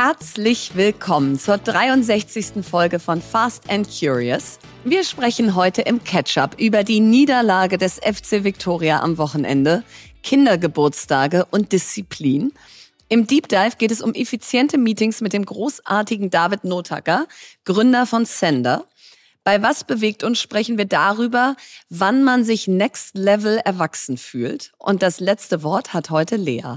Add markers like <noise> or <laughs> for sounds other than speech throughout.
Herzlich willkommen zur 63. Folge von Fast and Curious. Wir sprechen heute im Catch-up über die Niederlage des FC Victoria am Wochenende, Kindergeburtstage und Disziplin. Im Deep Dive geht es um effiziente Meetings mit dem großartigen David Notacker, Gründer von Sender. Bei Was bewegt uns sprechen wir darüber, wann man sich Next Level erwachsen fühlt. Und das letzte Wort hat heute Lea.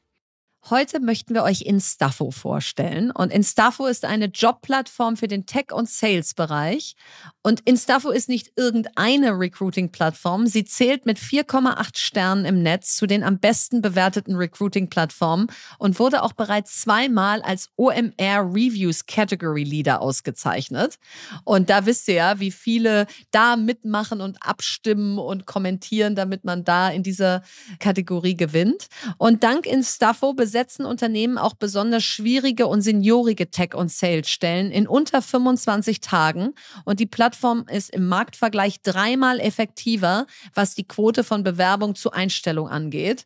Heute möchten wir euch Instafo vorstellen. Und Instafo ist eine Jobplattform für den Tech- und Sales-Bereich. Und Instafo ist nicht irgendeine Recruiting-Plattform. Sie zählt mit 4,8 Sternen im Netz zu den am besten bewerteten Recruiting-Plattformen und wurde auch bereits zweimal als OMR Reviews Category Leader ausgezeichnet. Und da wisst ihr ja, wie viele da mitmachen und abstimmen und kommentieren, damit man da in dieser Kategorie gewinnt. Und dank Instafo besetzen Unternehmen auch besonders schwierige und seniorige Tech- und Sales-Stellen in unter 25 Tagen. Und die Plattform ist im Marktvergleich dreimal effektiver, was die Quote von Bewerbung zu Einstellung angeht.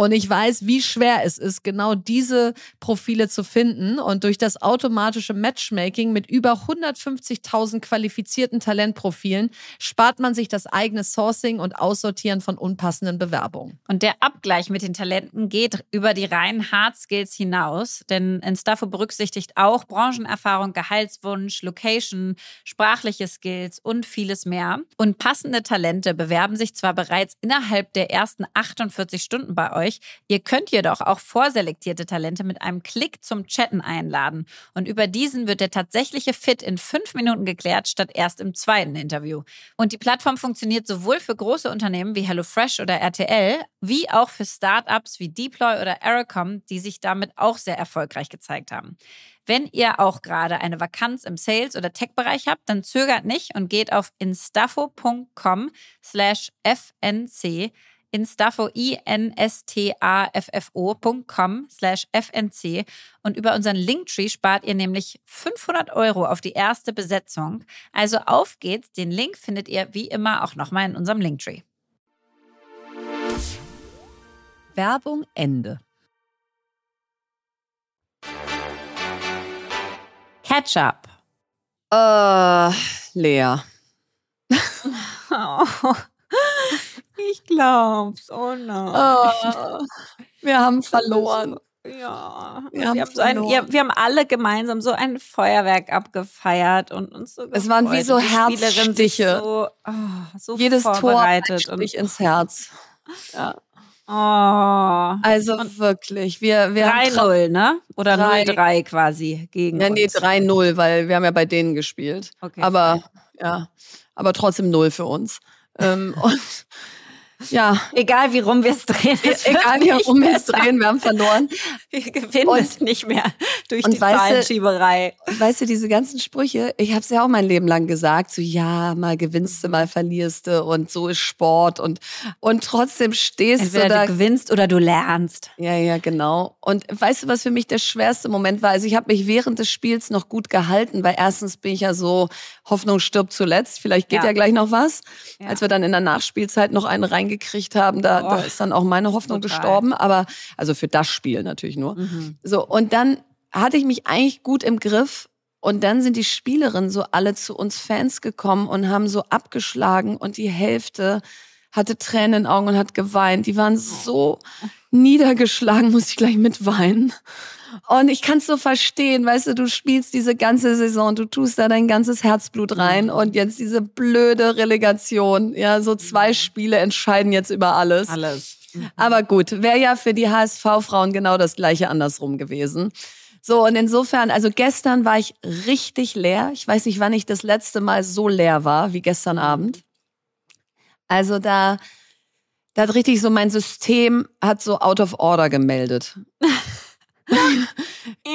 Und ich weiß, wie schwer es ist, genau diese Profile zu finden. Und durch das automatische Matchmaking mit über 150.000 qualifizierten Talentprofilen spart man sich das eigene Sourcing und Aussortieren von unpassenden Bewerbungen. Und der Abgleich mit den Talenten geht über die reinen Hard Skills hinaus, denn Instafo berücksichtigt auch Branchenerfahrung, Gehaltswunsch, Location, sprachliche Skills und vieles mehr. Und passende Talente bewerben sich zwar bereits innerhalb der ersten 48 Stunden bei euch, euch. Ihr könnt jedoch auch vorselektierte Talente mit einem Klick zum Chatten einladen. Und über diesen wird der tatsächliche Fit in fünf Minuten geklärt, statt erst im zweiten Interview. Und die Plattform funktioniert sowohl für große Unternehmen wie HelloFresh oder RTL, wie auch für Startups wie Deploy oder Aerocom, die sich damit auch sehr erfolgreich gezeigt haben. Wenn ihr auch gerade eine Vakanz im Sales- oder Tech-Bereich habt, dann zögert nicht und geht auf instafo.com slash fnc instaffo, i-n-s-t-a-f-f-o.com slash fnc und über unseren Linktree spart ihr nämlich 500 Euro auf die erste Besetzung. Also auf geht's, den Link findet ihr wie immer auch nochmal in unserem Linktree. Werbung Ende. Ketchup. Äh, Lea. <laughs> <laughs> oh. Ich glaub's. Oh no. Oh, wir haben verloren. Ja, wir haben, so ein, ja, wir haben alle gemeinsam so ein Feuerwerk abgefeiert und uns so Es waren wie so Herzstiche. So, oh, so Jedes Tor ein Stich ins Herz. Ja. Oh. Also und wirklich, wir, wir 3-0, ne? Oder 0-3 quasi gegen Ja, nee, 3-0, weil wir haben ja bei denen gespielt. Okay. Aber, ja, aber trotzdem 0 für uns. ähm, <laughs> und ja. Egal wie rum wir es drehen. Egal wie rum wir es drehen, wir haben verloren. <laughs> Wir gewinnen und, es nicht mehr durch die Zahlenschieberei. weißt du, diese ganzen Sprüche, ich habe es ja auch mein Leben lang gesagt, so ja, mal gewinnst du, mal verlierst du und so ist Sport und, und trotzdem stehst Entweder du da. du gewinnst oder du lernst. Ja, ja, genau. Und weißt du, was für mich der schwerste Moment war? Also ich habe mich während des Spiels noch gut gehalten, weil erstens bin ich ja so, Hoffnung stirbt zuletzt, vielleicht geht ja, ja gleich noch was. Ja. Als wir dann in der Nachspielzeit noch einen rein gekriegt haben, da, da ist dann auch meine Hoffnung total. gestorben. Aber also für das Spiel natürlich nur. Mhm. So, und dann hatte ich mich eigentlich gut im Griff. Und dann sind die Spielerinnen so alle zu uns Fans gekommen und haben so abgeschlagen und die Hälfte hatte Tränen in den Augen und hat geweint. Die waren so niedergeschlagen, muss ich gleich mitweinen. Und ich kann es so verstehen, weißt du, du spielst diese ganze Saison, du tust da dein ganzes Herzblut rein mhm. und jetzt diese blöde Relegation, ja, so zwei mhm. Spiele entscheiden jetzt über alles. Alles. Mhm. Aber gut, wäre ja für die HSV-Frauen genau das gleiche andersrum gewesen. So, und insofern, also gestern war ich richtig leer. Ich weiß nicht, wann ich das letzte Mal so leer war wie gestern Abend. Also da, da hat richtig so mein System hat so out of order gemeldet. <laughs> <laughs>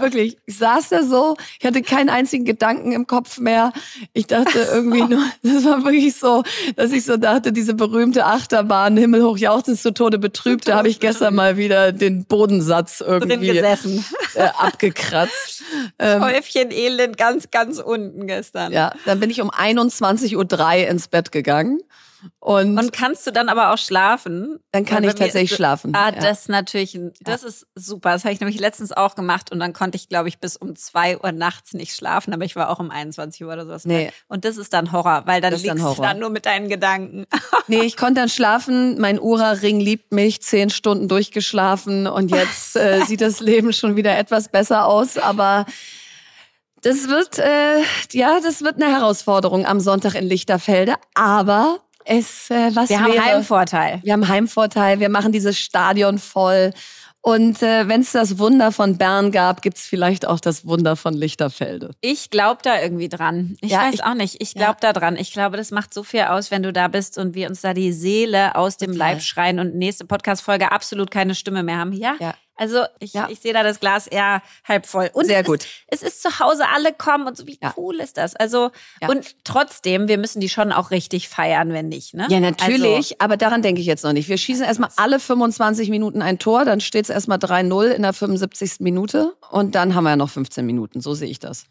Wirklich, ich saß da so, ich hatte keinen einzigen Gedanken im Kopf mehr. Ich dachte irgendwie <laughs> nur, das war wirklich so, dass ich so dachte, diese berühmte Achterbahn, himmelhoch jauchzend zu Tode betrübt, da habe ich gestern mal wieder den Bodensatz irgendwie. Äh, abgekratzt. <laughs> Ähm, Häufchen Elend ganz, ganz unten gestern. Ja, dann bin ich um 21.03 Uhr ins Bett gegangen. Und, Und kannst du dann aber auch schlafen? dann kann ich tatsächlich ist- schlafen. Ah, ja. das ist natürlich, das ist super. Das habe ich nämlich letztens auch gemacht und dann konnte ich, glaube ich, bis um zwei Uhr nachts nicht schlafen, aber ich war auch um 21 Uhr oder sowas. Nee. Und das ist dann Horror, weil dann Das ist dann liegst du dann nur mit deinen Gedanken. <laughs> Nee, ich konnte dann schlafen. Mein Ura-Ring liebt mich. Zehn Stunden durchgeschlafen und jetzt äh, <laughs> sieht das Leben schon wieder etwas besser aus. Aber das wird, äh, ja, das wird eine Herausforderung am Sonntag in Lichterfelde. Aber es, äh, was Wir haben wäre, Heimvorteil. Wir haben Heimvorteil. Wir machen dieses Stadion voll. Und äh, wenn es das Wunder von Bern gab, gibt's vielleicht auch das Wunder von Lichterfelde. Ich glaube da irgendwie dran. Ich Ja, weiß ich- auch nicht. Ich glaube da dran. Ich glaube, das macht so viel aus, wenn du da bist und wir uns da die Seele aus dem Total. Leib schreien und nächste Podcast-Folge absolut keine Stimme mehr haben. Ja. Ja. Also ich, Ja. ich sehe da das Glas eher halb voll. Und Sehr es gut. Ist, es ist zu Hause, alle kommen und so, wie Ja. cool ist das? Also, Ja. und trotzdem, wir müssen die schon auch richtig feiern, wenn nicht, ne? Ja, natürlich, Also, aber daran denke ich jetzt noch nicht. Wir schießen erstmal alle 25 Minuten ein Tor, dann steht es erstmal 3-0 in der 75. Minute und dann haben wir ja noch 15 Minuten. So sehe ich das.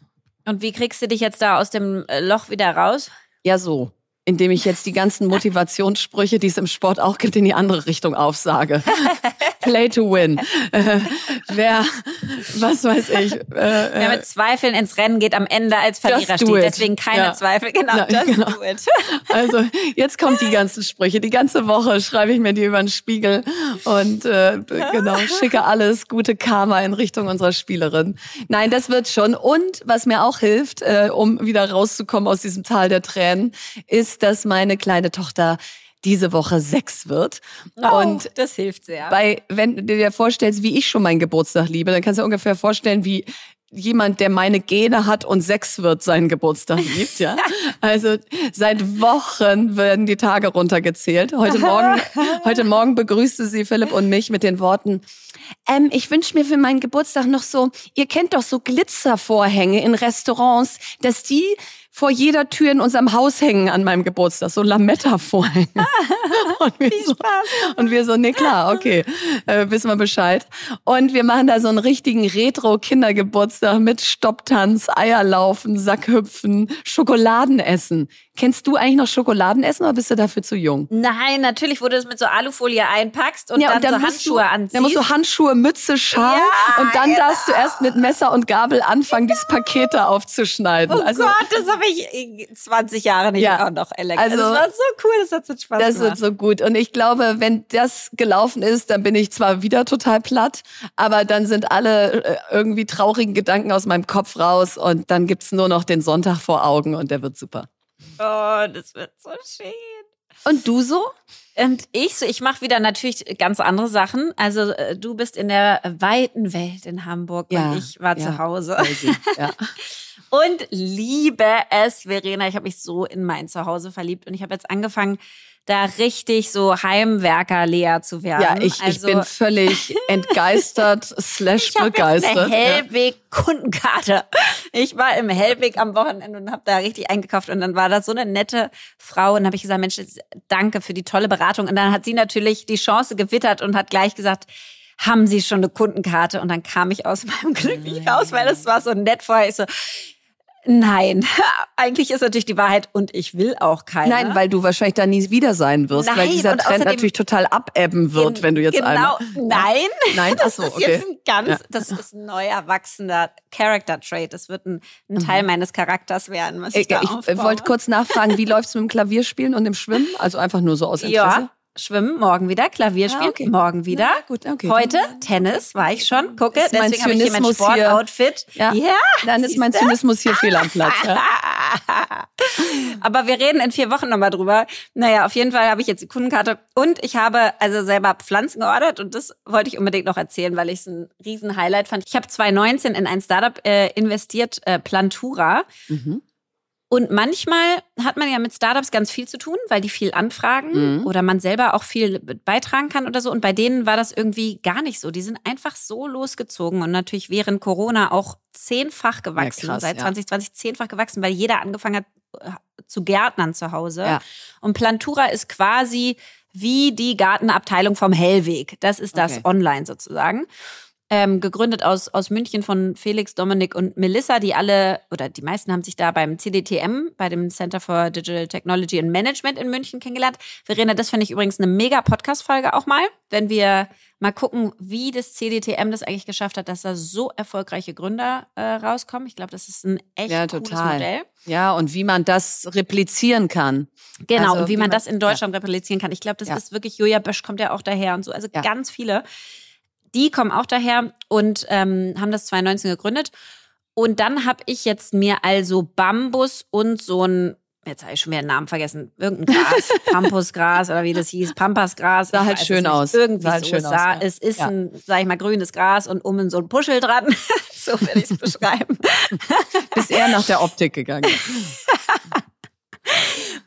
und wie kriegst du dich jetzt da aus dem äh, Loch wieder raus? Ja, so. Indem ich jetzt die ganzen Motivationssprüche, die es im Sport auch gibt, in die andere Richtung aufsage. <laughs> Play to win. Äh, wer, was weiß ich. Äh, Wer äh, mit Zweifeln ins Rennen geht, am Ende als Verlierer steht. Deswegen keine Ja. Zweifel. Genau, Na, just genau. do it. <laughs> Also jetzt kommt die ganzen Sprüche. Die ganze Woche schreibe ich mir die über den Spiegel und äh, genau schicke alles gute Karma in Richtung unserer Spielerin. Nein, das wird schon. Und was mir auch hilft, äh, um wieder rauszukommen aus diesem Tal der Tränen, ist, dass meine kleine Tochter diese Woche sechs wird. Und Oh, das hilft sehr. bei, wenn du dir vorstellst, wie ich schon meinen Geburtstag liebe, dann kannst du dir ungefähr vorstellen, wie jemand, der meine Gene hat und sechs wird, seinen Geburtstag liebt, ja. <laughs> Also seit Wochen werden die Tage runtergezählt. Heute Morgen, <laughs> heute Morgen begrüßte sie Philipp und mich mit den Worten, ähm, ich wünsche mir für meinen Geburtstag noch so, ihr kennt doch so Glitzervorhänge in Restaurants, dass die vor jeder Tür in unserem Haus hängen an meinem Geburtstag, so Lametta-Vorhänge. <laughs> und, wir so, und wir so, nee klar, okay, äh, wissen wir Bescheid. Und wir machen da so einen richtigen Retro-Kindergeburtstag mit Stopptanz, Eierlaufen, Sackhüpfen, Schokoladenessen. Kennst du eigentlich noch Schokoladenessen oder bist du dafür zu jung? Nein, natürlich, wo du das mit so Alufolie einpackst und dann, so musst Handschuhe du, anziehst. Dann musst du Handschuhe, Mütze, Schal Ja, und dann genau. darfst du erst mit Messer und Gabel anfangen, dieses Paket da aufzuschneiden. Oh also Gott, das habe ich äh, 20 Jahre nicht Ja. auch noch erlebt. Also, Also, das war so cool, das hat so Spaß Das gemacht. wird so gut. Und ich glaube, wenn das gelaufen ist, dann bin ich zwar wieder total platt, aber dann sind alle äh, irgendwie traurigen Gedanken aus meinem Kopf raus und dann gibt's nur noch den Sonntag vor Augen und der wird super. Oh, das wird so schön. Und du so? Und ich so, ich mache wieder natürlich ganz andere Sachen. Also äh, du bist in der weiten Welt in Hamburg und ich war ja, zu Hause. crazy, Ja. <laughs> und liebe es, Verena. Ich habe mich so in mein Zuhause verliebt und ich habe jetzt angefangen, da richtig so Heimwerker-Lea zu werden. ja, ich, also, ich bin völlig entgeistert <laughs> slash ich habe begeistert. eine Hellweg-Kundenkarte. Ich war im Hellweg am Wochenende und habe da richtig eingekauft und dann war da so eine nette Frau und habe ich gesagt, Mensch, danke für die tolle Beratung. Und dann hat sie natürlich die Chance gewittert und hat gleich gesagt, haben Sie schon eine Kundenkarte? Und dann kam ich aus meinem Glück nicht raus, weil das war so nett vorher. Ich so, nein, <laughs> eigentlich ist natürlich die Wahrheit und ich will auch keine. Nein, weil du wahrscheinlich da nie wieder sein wirst, weil Nein, dieser und Trend natürlich total abebben wird, wenn du jetzt genau, einmal. nein, Nein, <laughs> das so, ist okay. jetzt ein ganz, Ja. das ist ein neu erwachsener Character Trait. Das wird ein, ein Teil meines Charakters werden, was ich, Ich, da ich aufbaue. wollte kurz nachfragen, wie <laughs> läuft's mit dem Klavierspielen und dem Schwimmen? Also einfach nur so aus Interesse. ja, schwimmen morgen wieder, Klavier spielen Ah, okay. morgen wieder. Na gut, okay. Heute Tennis war ich schon. Gucke, Ist deswegen habe ich hier mein Sportoutfit. Ja, dann ist mein? Zynismus hier fehl am Platz. Ja. <laughs> Aber wir reden in vier Wochen nochmal drüber. Naja, auf jeden Fall habe ich jetzt die Kundenkarte und ich habe also selber Pflanzen geordert und das wollte ich unbedingt noch erzählen, weil ich es ein riesen Highlight fand. Ich habe 2019 in ein Startup äh, investiert, äh, Plantura. Mhm. Und manchmal hat man ja mit Startups ganz viel zu tun, weil die viel anfragen Mhm. oder man selber auch viel beitragen kann oder so. Und bei denen war das irgendwie gar nicht so. Die sind einfach so losgezogen und natürlich während Corona auch zehnfach gewachsen. Ja, krass, Seit ja. 2020 zehnfach gewachsen, weil jeder angefangen hat äh, zu Gärtnern zu Hause. Ja. Und Plantura ist quasi wie die Gartenabteilung vom Hellweg. Das ist das Okay. online sozusagen. Ähm, gegründet aus, aus München von Felix, Dominik und Melissa, die alle, oder die meisten haben sich da beim CDTM, bei dem Center for Digital Technology and Management in München kennengelernt. Verena, das finde ich übrigens eine mega Podcast-Folge auch mal, wenn wir mal gucken, wie das CDTM das eigentlich geschafft hat, dass da so erfolgreiche Gründer äh, rauskommen. Ich glaube, das ist ein echt ja, cooles. Modell. Ja, und wie man das replizieren kann. Genau, also, und wie, wie man, man, das in Deutschland ja. replizieren kann. Ich glaube, das ja. ist wirklich, Julia Bösch kommt ja auch daher und so. Also ganz viele die kommen auch daher und ähm, haben das 2019 gegründet. Und dann habe ich jetzt mir also Bambus und so ein, jetzt habe ich schon wieder den Namen vergessen, irgendein Gras, <laughs> Pampusgras oder wie das hieß, Pampasgras. Sah halt schön aus. Irgendwie sah halt so. Schön sah, aus, ja. Es ist ja. ein, sag ich mal, grünes Gras und um so ein Puschel dran. <laughs> so werde ich es beschreiben. Bis er nach der Optik gegangen. <laughs>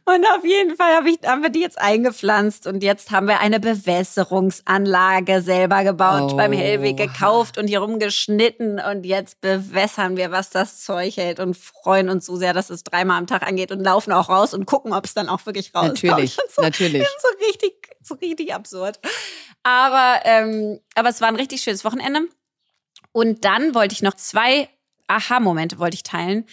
Und auf jeden Fall hab ich, haben wir die jetzt eingepflanzt und jetzt haben wir eine Bewässerungsanlage selber gebaut, oh. beim Hellweg gekauft und hier rumgeschnitten und jetzt bewässern wir, was das Zeug hält und freuen uns so sehr, dass es dreimal am Tag angeht und laufen auch raus und gucken, ob es dann auch wirklich rauskommt. Natürlich, <laughs> so, natürlich. <laughs> So richtig, so richtig absurd. Aber, ähm, aber es war ein richtig schönes Wochenende. Und dann wollte ich noch zwei Aha-Momente wollte ich teilen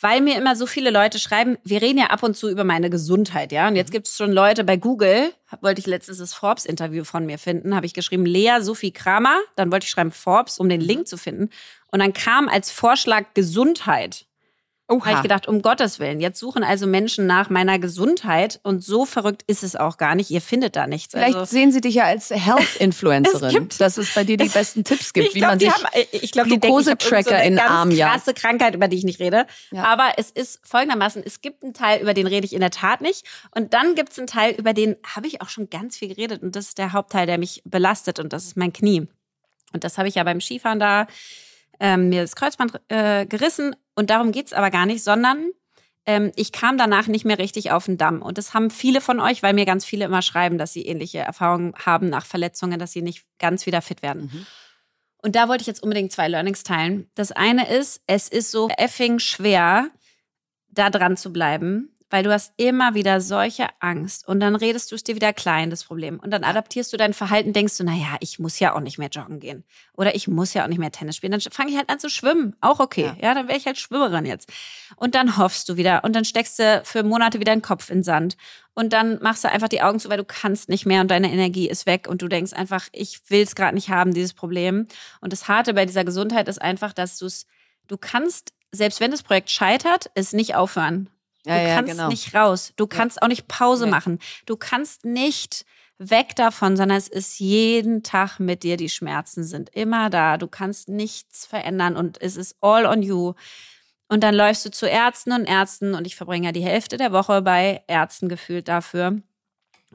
weil mir immer so viele Leute schreiben, wir reden ja ab und zu über meine Gesundheit, ja. Und jetzt mhm. gibt es schon Leute bei Google, wollte ich letztens das Forbes-Interview von mir finden, habe ich geschrieben, Lea Sophie Kramer, dann wollte ich schreiben Forbes, um den mhm. Link zu finden. Und dann kam als Vorschlag Gesundheit. Habe ich gedacht, um Gottes Willen. Jetzt suchen also Menschen nach meiner Gesundheit und so verrückt ist es auch gar nicht. Ihr findet da nichts. Vielleicht also, sehen sie dich ja als Health-Influencerin, <laughs> dass es bei dir die besten Tipps gibt, wie glaub, man sich haben, ich glaub, Glukose-Tracker in den Arm jagt. krasse Krankheit, über die ich nicht rede. Ja. Aber es ist folgendermaßen, es gibt einen Teil, über den rede ich in der Tat nicht. Und dann gibt es einen Teil, über den habe ich auch schon ganz viel geredet. Und das ist der Hauptteil, der mich belastet und das ist mein Knie. Und das habe ich ja beim Skifahren da ähm, mir das Kreuzband äh, gerissen und darum geht's aber gar nicht, sondern ähm, ich kam danach nicht mehr richtig auf den Damm. Und das haben viele von euch, weil mir ganz viele immer schreiben, dass sie ähnliche Erfahrungen haben nach Verletzungen, dass sie nicht ganz wieder fit werden. Mhm. Und da wollte ich jetzt unbedingt zwei Learnings teilen. Das eine ist, es ist so effing schwer, da dran zu bleiben, weil du hast immer wieder solche Angst und dann redest du es dir wieder klein, das Problem. Und dann adaptierst du dein Verhalten, denkst du, naja, ich muss ja auch nicht mehr joggen gehen oder ich muss ja auch nicht mehr Tennis spielen. Dann fange ich halt an zu schwimmen, auch okay. Ja, ja dann wäre ich halt Schwimmerin jetzt. Und dann hoffst du wieder und dann steckst du für Monate wieder den Kopf in Sand und dann machst du einfach die Augen zu, weil du kannst nicht mehr und deine Energie ist weg und du denkst einfach, ich will es gerade nicht haben, dieses Problem. Und das Harte bei dieser Gesundheit ist einfach, dass du es, du kannst selbst wenn das Projekt scheitert, es nicht aufhören. Du ja, kannst genau. nicht raus. Du kannst auch nicht Pause machen. Du kannst nicht weg davon, sondern es ist jeden Tag mit dir. Die Schmerzen sind immer da. Du kannst nichts verändern und es ist all on you. Und dann läufst du zu Ärzten und Ärzten und ich verbringe ja die Hälfte der Woche bei Ärzten gefühlt dafür.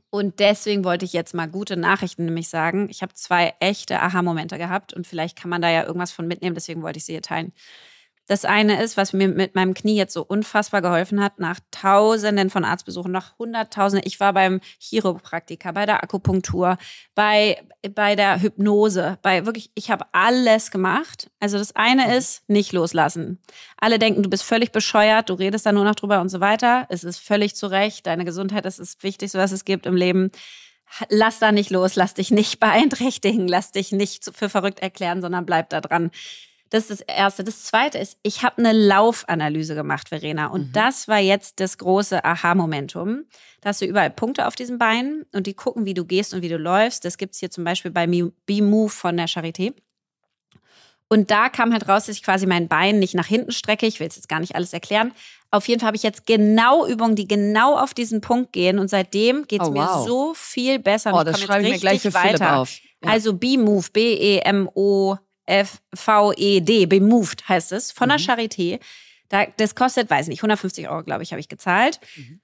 Und deswegen wollte ich jetzt mal gute Nachrichten nämlich sagen. Ich habe zwei echte Aha-Momente gehabt und vielleicht kann man da ja irgendwas von mitnehmen, deswegen wollte ich sie hier teilen. Das eine ist, was mir mit meinem Knie jetzt so unfassbar geholfen hat, nach Tausenden von Arztbesuchen, nach Hunderttausenden. Ich war beim Chiropraktiker, bei der Akupunktur, bei, bei der Hypnose, bei wirklich, ich habe alles gemacht. Also das eine mhm. ist, nicht loslassen. Alle denken, du bist völlig bescheuert, du redest da nur noch drüber und so weiter. Es ist völlig zu Recht. Deine Gesundheit ist das Wichtigste, was es gibt im Leben lass da nicht los, lass dich nicht <laughs> beeinträchtigen, lass dich nicht für verrückt erklären, sondern bleib da dran. Das ist das Erste. Das Zweite ist, ich habe eine Laufanalyse gemacht, Verena. Und mhm. das war jetzt das große Aha-Momentum. Da hast du überall Punkte auf diesen Beinen und die gucken, wie du gehst und wie du läufst. Das gibt's hier zum Beispiel bei B-Move von der Charité. Und da kam halt raus, dass ich quasi mein Bein nicht nach hinten strecke. Ich will es jetzt gar nicht alles erklären. Auf jeden Fall habe ich jetzt genau Übungen, die genau auf diesen Punkt gehen. Und seitdem geht es oh, wow. mir so viel besser. Oh, das schreibe ich mir gleich für weiter. Philipp auf. Ja. Also B-Move, B-E-M-O FVED, Bemoved heißt es, von der mhm. Charité. Da, das kostet, weiß nicht, 150 Euro, glaube ich, habe ich gezahlt. Mhm.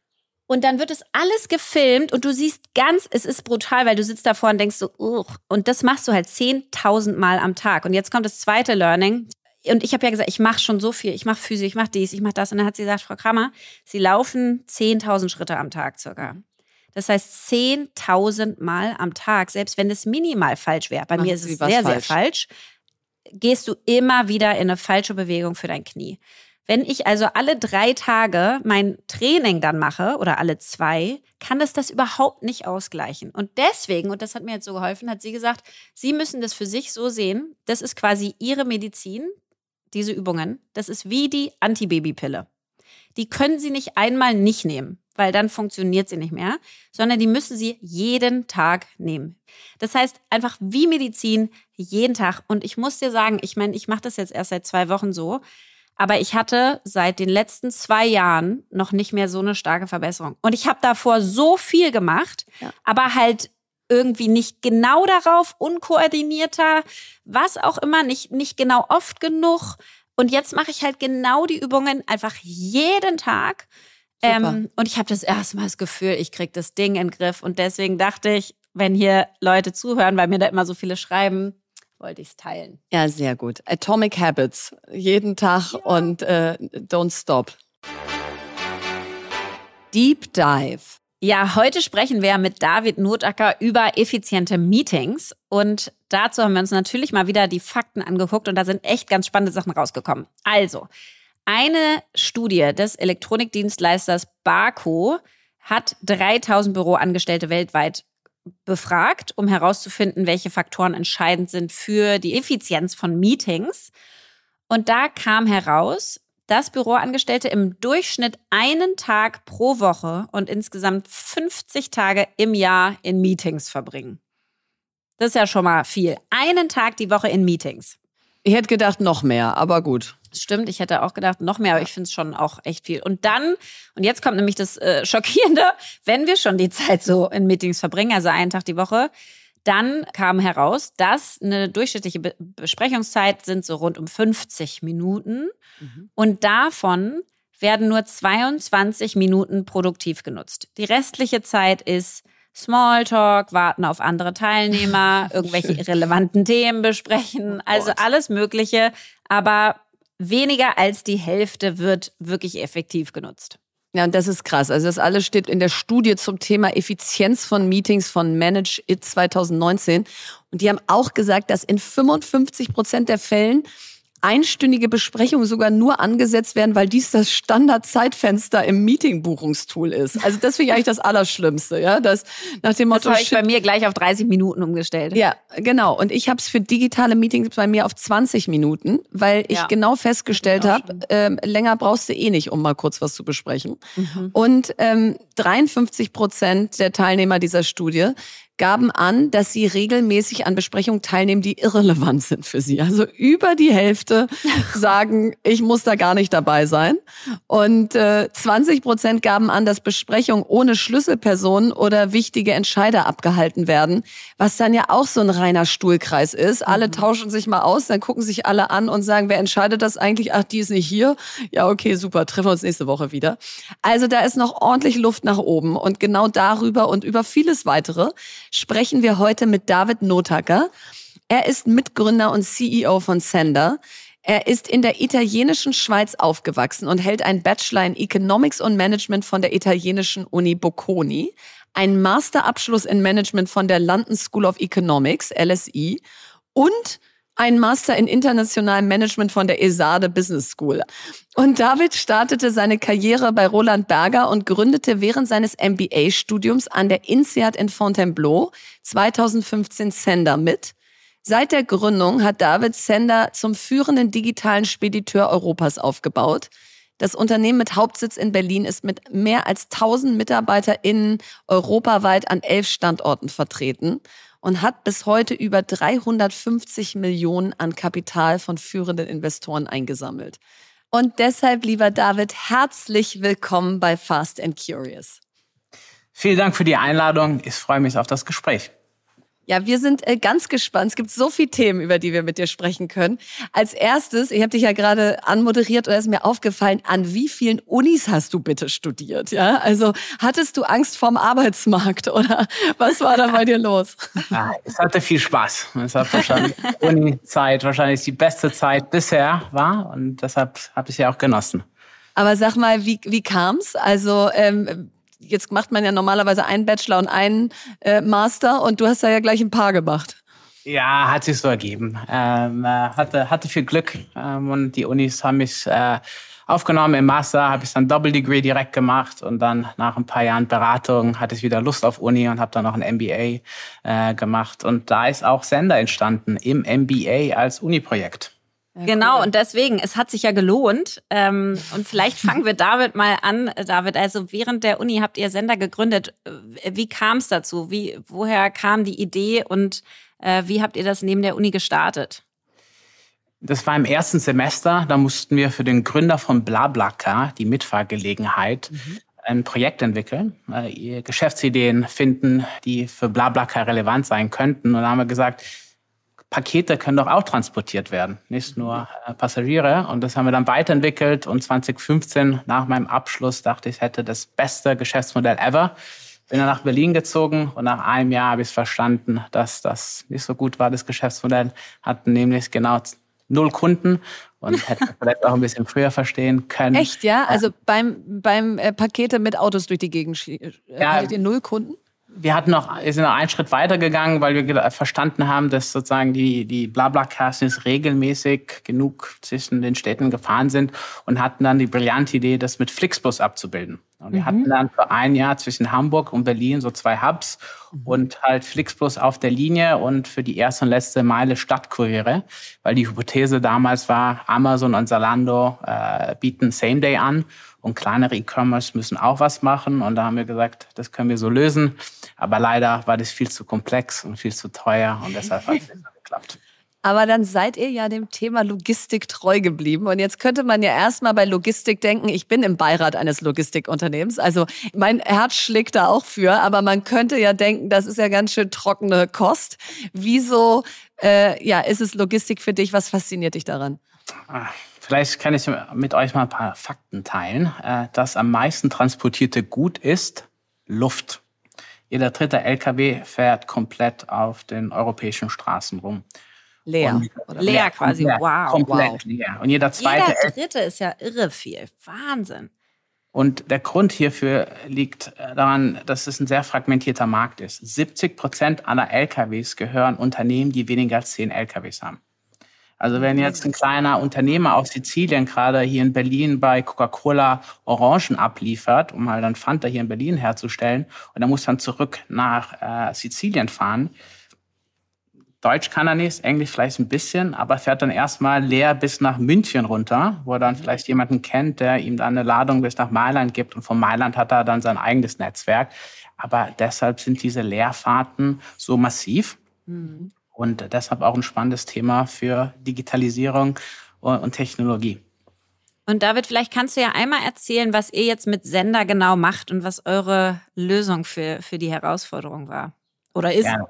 Und dann wird es alles gefilmt und du siehst ganz, es ist brutal, weil du sitzt davor und denkst so, Ugh. und das machst du halt 10.000 Mal am Tag. Und jetzt kommt das zweite Learning. Und ich habe ja gesagt, ich mache schon so viel, ich mache Physik, ich mache dies, ich mache das. Und dann hat sie gesagt, Frau Kramer, Sie laufen 10.000 Schritte am Tag circa. Das heißt 10.000 Mal am Tag, selbst wenn es minimal falsch wäre. Bei Machen mir ist es sehr, falsch. sehr falsch gehst du immer wieder in eine falsche Bewegung für dein Knie. Wenn ich also alle drei Tage mein Training dann mache oder alle zwei, kann es das überhaupt nicht ausgleichen. Und deswegen, und das hat mir jetzt so geholfen, hat sie gesagt, sie müssen das für sich so sehen, das ist quasi ihre Medizin, diese Übungen. Das ist wie die Antibabypille. Die können sie nicht einmal nicht nehmen, weil dann funktioniert sie nicht mehr, sondern die müssen sie jeden Tag nehmen. Das heißt einfach wie Medizin jeden Tag. Und ich muss dir sagen, ich meine, ich mache das jetzt erst seit zwei Wochen so. Aber ich hatte seit den letzten zwei Jahren noch nicht mehr so eine starke Verbesserung. Und ich habe davor so viel gemacht, ja. aber halt irgendwie nicht genau darauf, unkoordinierter, was auch immer, nicht, nicht genau oft genug. Und jetzt mache ich halt genau die Übungen einfach jeden Tag. Ähm, und ich habe das erste Mal das Gefühl, ich krieg das Ding in den Griff. Und deswegen dachte ich, wenn hier Leute zuhören, weil mir da immer so viele schreiben, wollte ich es teilen. Ja, sehr gut. Atomic Habits. Jeden Tag ja. und äh, don't stop. Deep Dive. Ja, heute sprechen wir mit David Notacker über effiziente Meetings. Und dazu haben wir uns natürlich mal wieder die Fakten angeguckt und da sind echt ganz spannende Sachen rausgekommen. Also, eine Studie des Elektronikdienstleisters Barco hat 3000 Büroangestellte weltweit befragt, um herauszufinden, welche Faktoren entscheidend sind für die Effizienz von Meetings. Und da kam heraus, dass Büroangestellte im Durchschnitt einen Tag pro Woche und insgesamt 50 Tage im Jahr in Meetings verbringen. Das ist ja schon mal viel. Einen Tag die Woche in Meetings. Ich hätte gedacht, noch mehr, aber gut. Stimmt, ich hätte auch gedacht, noch mehr, aber ich finde es schon auch echt viel. Und dann, und jetzt kommt nämlich das äh, Schockierende, wenn wir schon die <laughs> Zeit so in Meetings verbringen, also einen Tag die Woche, dann kam heraus, dass eine durchschnittliche Be Besprechungszeit sind so rund um 50 Minuten. Mhm. Und davon werden nur 22 Minuten produktiv genutzt. Die restliche Zeit ist Smalltalk, warten auf andere Teilnehmer, <laughs> irgendwelche irrelevanten Themen besprechen, oh also alles Mögliche. Aber weniger als die Hälfte wird wirklich effektiv genutzt. Ja, und das ist krass. Also das alles steht in der Studie zum Thema Effizienz von Meetings von Manage It 2019. Und die haben auch gesagt, dass in 55 Prozent der Fällen einstündige Besprechungen sogar nur angesetzt werden, weil dies das Standardzeitfenster im Meeting-Buchungstool ist. Also das finde ich eigentlich das Allerschlimmste, ja, das nach dem Motto. Das habe ich bei mir gleich auf 30 Minuten umgestellt. Ja, genau. Und ich habe es für digitale Meetings bei mir auf 20 Minuten, weil ich ja. genau festgestellt habe, ähm, länger brauchst du eh nicht, um mal kurz was zu besprechen. Mhm. Und ähm, 53 Prozent der Teilnehmer dieser Studie gaben an, dass sie regelmäßig an Besprechungen teilnehmen, die irrelevant sind für sie. Also über die Hälfte <laughs> sagen, ich muss da gar nicht dabei sein. Und äh, 20 Prozent gaben an, dass Besprechungen ohne Schlüsselpersonen oder wichtige Entscheider abgehalten werden, was dann ja auch so ein reiner Stuhlkreis ist. Alle mhm. tauschen sich mal aus, dann gucken sich alle an und sagen, wer entscheidet das eigentlich? Ach, die ist nicht hier. Ja, okay, super, treffen wir uns nächste Woche wieder. Also da ist noch ordentlich Luft nach oben und genau darüber und über vieles weitere sprechen wir heute mit David Notacker. Er ist Mitgründer und CEO von Sender. Er ist in der italienischen Schweiz aufgewachsen und hält einen Bachelor in Economics und Management von der italienischen Uni Bocconi, einen Masterabschluss in Management von der London School of Economics, LSE, und ein Master in internationalem Management von der ESADE Business School. Und David startete seine Karriere bei Roland Berger und gründete während seines MBA-Studiums an der INSEAD in Fontainebleau 2015 Sender mit. Seit der Gründung hat David Sender zum führenden digitalen Spediteur Europas aufgebaut. Das Unternehmen mit Hauptsitz in Berlin ist mit mehr als 1000 MitarbeiterInnen europaweit an elf Standorten vertreten und hat bis heute über 350 Millionen an Kapital von führenden Investoren eingesammelt. Und deshalb, lieber David, herzlich willkommen bei Fast and Curious. Vielen Dank für die Einladung. Ich freue mich auf das Gespräch. Ja, wir sind äh, ganz gespannt. Es gibt so viele Themen, über die wir mit dir sprechen können. Als erstes, ich habe dich ja gerade anmoderiert und es ist mir aufgefallen, an wie vielen Unis hast du bitte studiert? Ja, also hattest du Angst vorm Arbeitsmarkt <laughs> oder was war da bei dir los? Ja, es hatte viel Spaß. Es hat wahrscheinlich <laughs> Uni-Zeit wahrscheinlich die beste Zeit bisher war und deshalb habe ich sie auch genossen. Aber sag mal, wie, wie kam's? Also ähm, jetzt macht man ja normalerweise einen Bachelor und einen äh, Master und du hast da ja gleich ein paar gemacht. Ja, hat sich so ergeben. Ähm, äh, hatte, hatte viel Glück ähm, und die Unis haben mich äh, aufgenommen im Master, habe ich dann Double Degree direkt gemacht und dann nach ein paar Jahren Beratung hatte ich wieder Lust auf Uni und habe dann noch ein MBA äh, gemacht. Und da ist auch Sender entstanden im MBA als Uni-Projekt. Ja, genau, cool. und deswegen, es hat sich ja gelohnt. Ähm, und vielleicht fangen wir damit mal an, David. Also während der Uni habt ihr Sender gegründet. Wie kam es dazu? Wie, woher kam die Idee und äh, wie habt ihr das neben der Uni gestartet? Das war im ersten Semester. Da mussten wir für den Gründer von BlaBlaCar, die Mitfahrgelegenheit, mhm. ein Projekt entwickeln, äh, Geschäftsideen finden, die für BlaBlaCar relevant sein könnten. Und da haben wir gesagt, Pakete können doch auch transportiert werden, nicht nur äh, Passagiere. Und das haben wir dann weiterentwickelt. Und 2015, nach meinem Abschluss, dachte ich, hätte das beste Geschäftsmodell ever. Bin dann nach Berlin gezogen und nach einem Jahr habe ich verstanden, dass das nicht so gut war, das Geschäftsmodell. Hatten nämlich genau null Kunden und <laughs> hätte vielleicht auch ein bisschen früher verstehen können. Echt, ja? Also beim, beim äh, Pakete mit Autos durch die Gegend äh, ja, null Kunden? Wir hatten noch, wir sind noch einen Schritt weiter gegangen, weil wir verstanden haben, dass sozusagen die, die Blabla-Castings regelmäßig genug zwischen den Städten gefahren sind und hatten dann die brillante Idee, das mit Flixbus abzubilden. Und wir mhm. hatten dann für ein Jahr zwischen Hamburg und Berlin so zwei Hubs mhm. und halt Flixbus auf der Linie und für die erste und letzte Meile Stadtkuriere, weil die Hypothese damals war, Amazon und Zalando äh, bieten Same Day an und kleinere E-Commerce müssen auch was machen. Und da haben wir gesagt, das können wir so lösen. Aber leider war das viel zu komplex und viel zu teuer und deshalb hat es nicht geklappt. Aber dann seid ihr ja dem Thema Logistik treu geblieben. Und jetzt könnte man ja erstmal bei Logistik denken, ich bin im Beirat eines Logistikunternehmens. Also mein Herz schlägt da auch für. Aber man könnte ja denken, das ist ja ganz schön trockene Kost. Wieso äh, ja, ist es Logistik für dich? Was fasziniert dich daran? Ah, vielleicht kann ich mit euch mal ein paar Fakten teilen. Äh, das am meisten transportierte Gut ist Luft. Jeder dritte LKW fährt komplett auf den europäischen Straßen rum. Leer. Und, leer, leer quasi. Komplett, wow. Komplett wow. leer. Und jeder zweite. Jeder dritte ist ja irre viel. Wahnsinn. Und der Grund hierfür liegt äh, daran, dass es ein sehr fragmentierter Markt ist. 70 Prozent aller LKWs gehören Unternehmen, die weniger als 10 LKWs haben. Also wenn jetzt ein kleiner Unternehmer auf Sizilien gerade hier in Berlin bei Coca-Cola Orangen abliefert, um halt dann Fanta hier in Berlin herzustellen, und er muss dann zurück nach äh, Sizilien fahren, Deutsch kann er nicht, Englisch vielleicht ein bisschen, aber fährt dann erstmal leer bis nach München runter, wo er dann vielleicht jemanden kennt, der ihm dann eine Ladung bis nach Mailand gibt. Und von Mailand hat er dann sein eigenes Netzwerk. Aber deshalb sind diese Leerfahrten so massiv. Mhm. Und deshalb auch ein spannendes Thema für Digitalisierung und Technologie. Und David, vielleicht kannst du ja einmal erzählen, was ihr jetzt mit Sender genau macht und was eure Lösung für, für die Herausforderung war oder ist. Ja.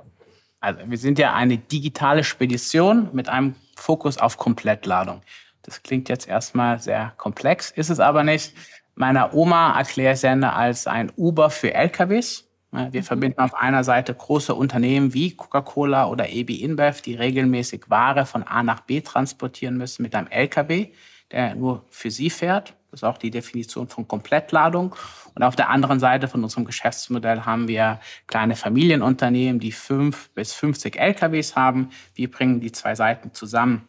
Also wir sind ja eine digitale Spedition mit einem Fokus auf Komplettladung. Das klingt jetzt erstmal sehr komplex, ist es aber nicht. Meiner Oma erkläre ich Sender als ein Uber für LKWs. Wir mhm. verbinden auf einer Seite große Unternehmen wie Coca-Cola oder EB InBev, die regelmäßig Ware von A nach B transportieren müssen mit einem LKW, der nur für sie fährt. Das ist auch die Definition von Komplettladung. Und auf der anderen Seite von unserem Geschäftsmodell haben wir kleine Familienunternehmen, die fünf bis 50 LKWs haben. Wir bringen die zwei Seiten zusammen,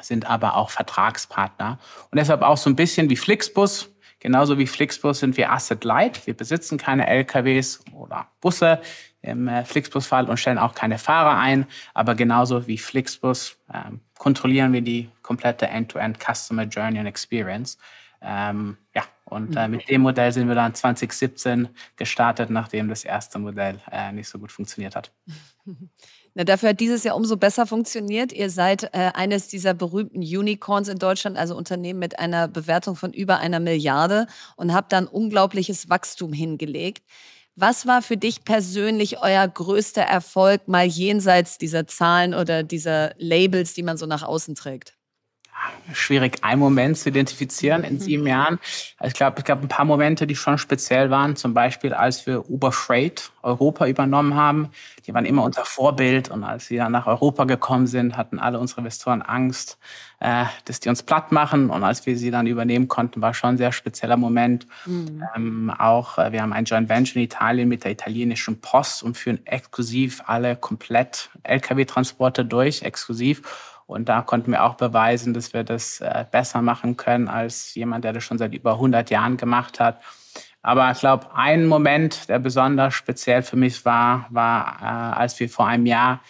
sind aber auch Vertragspartner. Und deshalb auch so ein bisschen wie Flixbus, Genauso wie Flixbus sind wir Asset Light. Wir besitzen keine LKWs oder Busse im äh, Flixbus-Fall und stellen auch keine Fahrer ein. Aber genauso wie Flixbus ähm, kontrollieren wir die komplette End-to-End -End Customer Journey and Experience. Ähm, ja, und äh, mit dem Modell sind wir dann 2017 gestartet, nachdem das erste Modell äh, nicht so gut funktioniert hat. <laughs> Na, dafür hat dieses Jahr umso besser funktioniert. Ihr seid äh, eines dieser berühmten Unicorns in Deutschland, also Unternehmen mit einer Bewertung von über einer Milliarde und habt dann unglaubliches Wachstum hingelegt. Was war für dich persönlich euer größter Erfolg, mal jenseits dieser Zahlen oder dieser Labels, die man so nach außen trägt? Schwierig, einen Moment zu identifizieren in sieben Jahren. Also ich glaube, es gab ein paar Momente, die schon speziell waren. Zum Beispiel, als wir Uber Freight Europa übernommen haben. Die waren immer unser Vorbild. Und als sie dann nach Europa gekommen sind, hatten alle unsere Investoren Angst, äh, dass die uns platt machen. Und als wir sie dann übernehmen konnten, war schon ein sehr spezieller Moment. Mhm. Ähm, auch, äh, wir haben ein Joint Venture in Italien mit der italienischen Post und führen exklusiv alle komplett Lkw-Transporte durch, exklusiv. Und da konnten wir auch beweisen, dass wir das äh, besser machen können als jemand, der das schon seit über 100 Jahren gemacht hat. Aber ich glaube, ein Moment, der besonders speziell für mich war, war, äh, als wir vor einem Jahr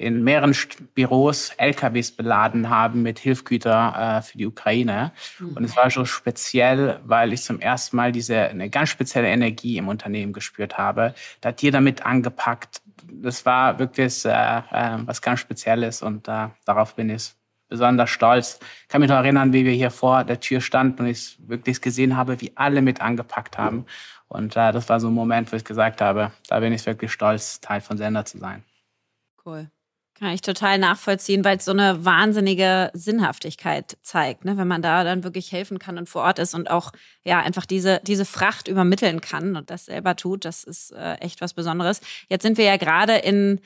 in mehreren Büros LKWs beladen haben mit Hilfsgüter äh, für die Ukraine. Mhm. Und es war so speziell, weil ich zum ersten Mal diese eine ganz spezielle Energie im Unternehmen gespürt habe. Da hat jeder mit angepackt. Das war wirklich äh, äh, was ganz Spezielles und äh, darauf bin ich besonders stolz. Ich kann mich noch erinnern, wie wir hier vor der Tür standen und ich wirklich gesehen habe, wie alle mit angepackt haben. Und äh, das war so ein Moment, wo ich gesagt habe, da bin ich wirklich stolz, Teil von Sender zu sein. Cool. Kann ich total nachvollziehen, weil es so eine wahnsinnige Sinnhaftigkeit zeigt, ne? wenn man da dann wirklich helfen kann und vor Ort ist und auch ja einfach diese, diese Fracht übermitteln kann und das selber tut. Das ist äh, echt was Besonderes. Jetzt sind wir ja gerade in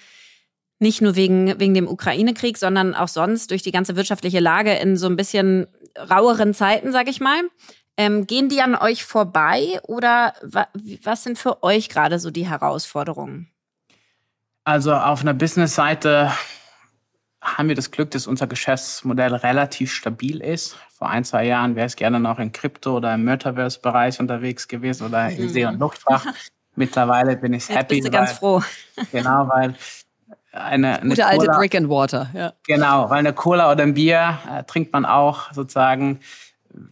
nicht nur wegen, wegen dem Ukraine-Krieg, sondern auch sonst durch die ganze wirtschaftliche Lage in so ein bisschen raueren Zeiten, sag ich mal. Ähm, gehen die an euch vorbei oder wa was sind für euch gerade so die Herausforderungen? Also auf einer Business-Seite haben wir das Glück, dass unser Geschäftsmodell relativ stabil ist. Vor ein, zwei Jahren wäre es gerne noch in Krypto- oder im Metaverse-Bereich unterwegs gewesen oder in See- und Luftfahrt. <laughs> Mittlerweile bin ich Jetzt happy. Bist du ganz froh. <laughs> Genau, weil eine, eine Gute alte Brick and Water, ja. Genau, weil eine Cola oder ein Bier äh, trinkt man auch sozusagen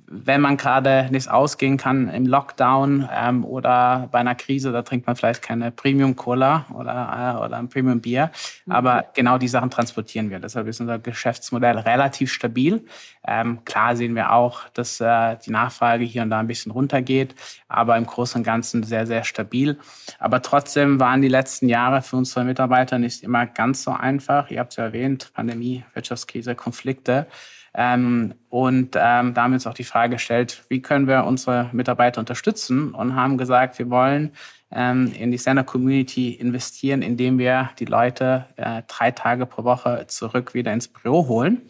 wenn man gerade nicht ausgehen kann im Lockdown ähm, oder bei einer Krise, da trinkt man vielleicht keine Premium Cola oder, äh, oder ein Premium Bier. Mhm. Aber genau die Sachen transportieren wir. Deshalb ist unser Geschäftsmodell relativ stabil. Ähm, klar sehen wir auch, dass äh, die Nachfrage hier und da ein bisschen runtergeht, aber im Großen und Ganzen sehr, sehr stabil. Aber trotzdem waren die letzten Jahre für unsere Mitarbeiter nicht immer ganz so einfach. Ihr habt es ja erwähnt, Pandemie, Wirtschaftskrise, Konflikte. Ähm, und ähm, da haben wir uns auch die Frage gestellt, wie können wir unsere Mitarbeiter unterstützen und haben gesagt, wir wollen ähm, in die Sender Community investieren, indem wir die Leute äh, drei Tage pro Woche zurück wieder ins Büro holen,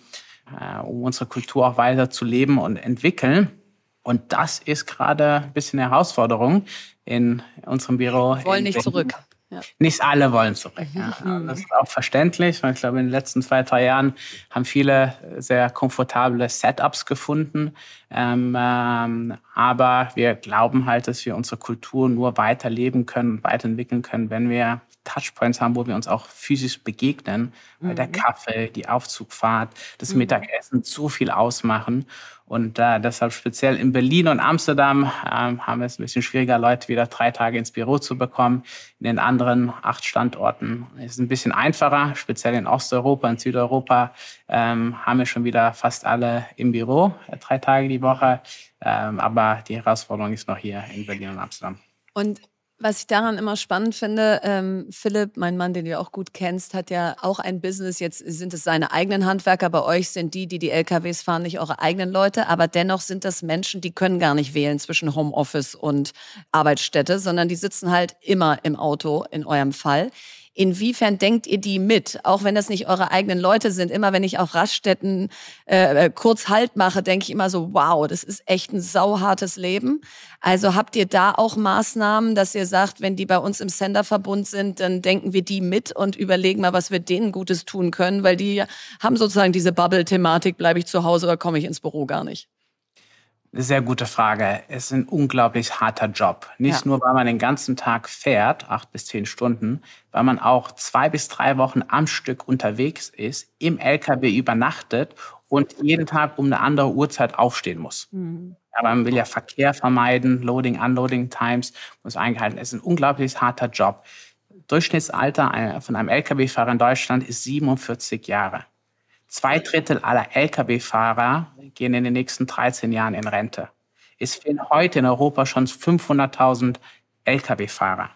äh, um unsere Kultur auch weiter zu leben und entwickeln. Und das ist gerade ein bisschen eine Herausforderung in unserem Büro. Wir wollen nicht zurück. Ja. Nicht alle wollen zurück. Ja. Mhm. Das ist auch verständlich, weil ich glaube, in den letzten zwei, drei Jahren haben viele sehr komfortable Setups gefunden. Ähm, ähm, aber wir glauben halt, dass wir unsere Kultur nur weiterleben können und weiterentwickeln können, wenn wir Touchpoints haben, wo wir uns auch physisch begegnen, weil der mhm. Kaffee, die Aufzugfahrt, das mhm. Mittagessen so viel ausmachen. Und äh, deshalb speziell in Berlin und Amsterdam äh, haben wir es ein bisschen schwieriger, Leute wieder drei Tage ins Büro zu bekommen. In den anderen acht Standorten ist es ein bisschen einfacher, speziell in Osteuropa und Südeuropa ähm, haben wir schon wieder fast alle im Büro, äh, drei Tage die Woche. Ähm, aber die Herausforderung ist noch hier in Berlin und Amsterdam. Und was ich daran immer spannend finde, ähm, Philipp, mein Mann, den du auch gut kennst, hat ja auch ein Business. Jetzt sind es seine eigenen Handwerker. Bei euch sind die, die die LKWs fahren, nicht eure eigenen Leute. Aber dennoch sind das Menschen, die können gar nicht wählen zwischen Homeoffice und Arbeitsstätte, sondern die sitzen halt immer im Auto in eurem Fall. Inwiefern denkt ihr die mit? Auch wenn das nicht eure eigenen Leute sind. Immer wenn ich auf Raststätten äh, äh, kurz Halt mache, denke ich immer so, wow, das ist echt ein sauhartes Leben. Also habt ihr da auch Maßnahmen, dass ihr sagt, wenn die bei uns im Senderverbund sind, dann denken wir die mit und überlegen mal, was wir denen Gutes tun können, weil die haben sozusagen diese Bubble-Thematik, bleibe ich zu Hause oder komme ich ins Büro gar nicht? Sehr gute Frage. Es ist ein unglaublich harter Job. Nicht ja. nur, weil man den ganzen Tag fährt, acht bis zehn Stunden, weil man auch zwei bis drei Wochen am Stück unterwegs ist, im LKW übernachtet und jeden Tag um eine andere Uhrzeit aufstehen muss. Mhm. Aber man will ja Verkehr vermeiden, Loading, Unloading Times muss eingehalten. Es ist ein unglaublich harter Job. Durchschnittsalter von einem LKW-Fahrer in Deutschland ist 47 Jahre. Zwei Drittel aller Lkw-Fahrer gehen in den nächsten 13 Jahren in Rente. Es fehlen heute in Europa schon 500.000 Lkw-Fahrer.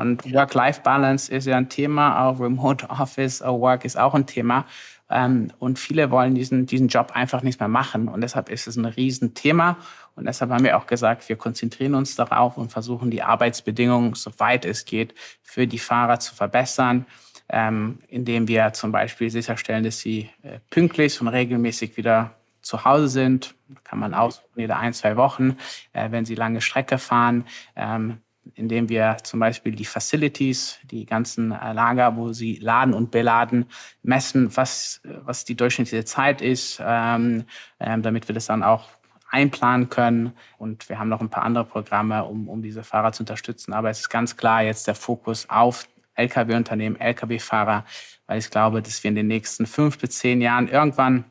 Und Work-Life-Balance ist ja ein Thema, auch Remote Office Work ist auch ein Thema. Ähm, und viele wollen diesen, diesen Job einfach nicht mehr machen. Und deshalb ist es ein Riesenthema. Und deshalb haben wir auch gesagt, wir konzentrieren uns darauf und versuchen die Arbeitsbedingungen, soweit es geht, für die Fahrer zu verbessern ähm, indem wir zum Beispiel sicherstellen, dass sie äh, pünktlich und regelmäßig wieder zu Hause sind. Kann man aussuchen, jede ein, zwei Wochen, äh, wenn sie lange Strecke fahren. Ähm, indem wir zum Beispiel die Facilities, die ganzen äh, Lager, wo sie laden und beladen, messen, was, was die durchschnittliche Zeit ist, ähm, ähm, damit wir das dann auch einplanen können. Und wir haben noch ein paar andere Programme, um, um diese Fahrer zu unterstützen. Aber es ist ganz klar jetzt der Fokus auf Lkw-Unternehmen, Lkw-Fahrer, weil ich glaube, dass wir in den nächsten fünf bis zehn Jahren irgendwann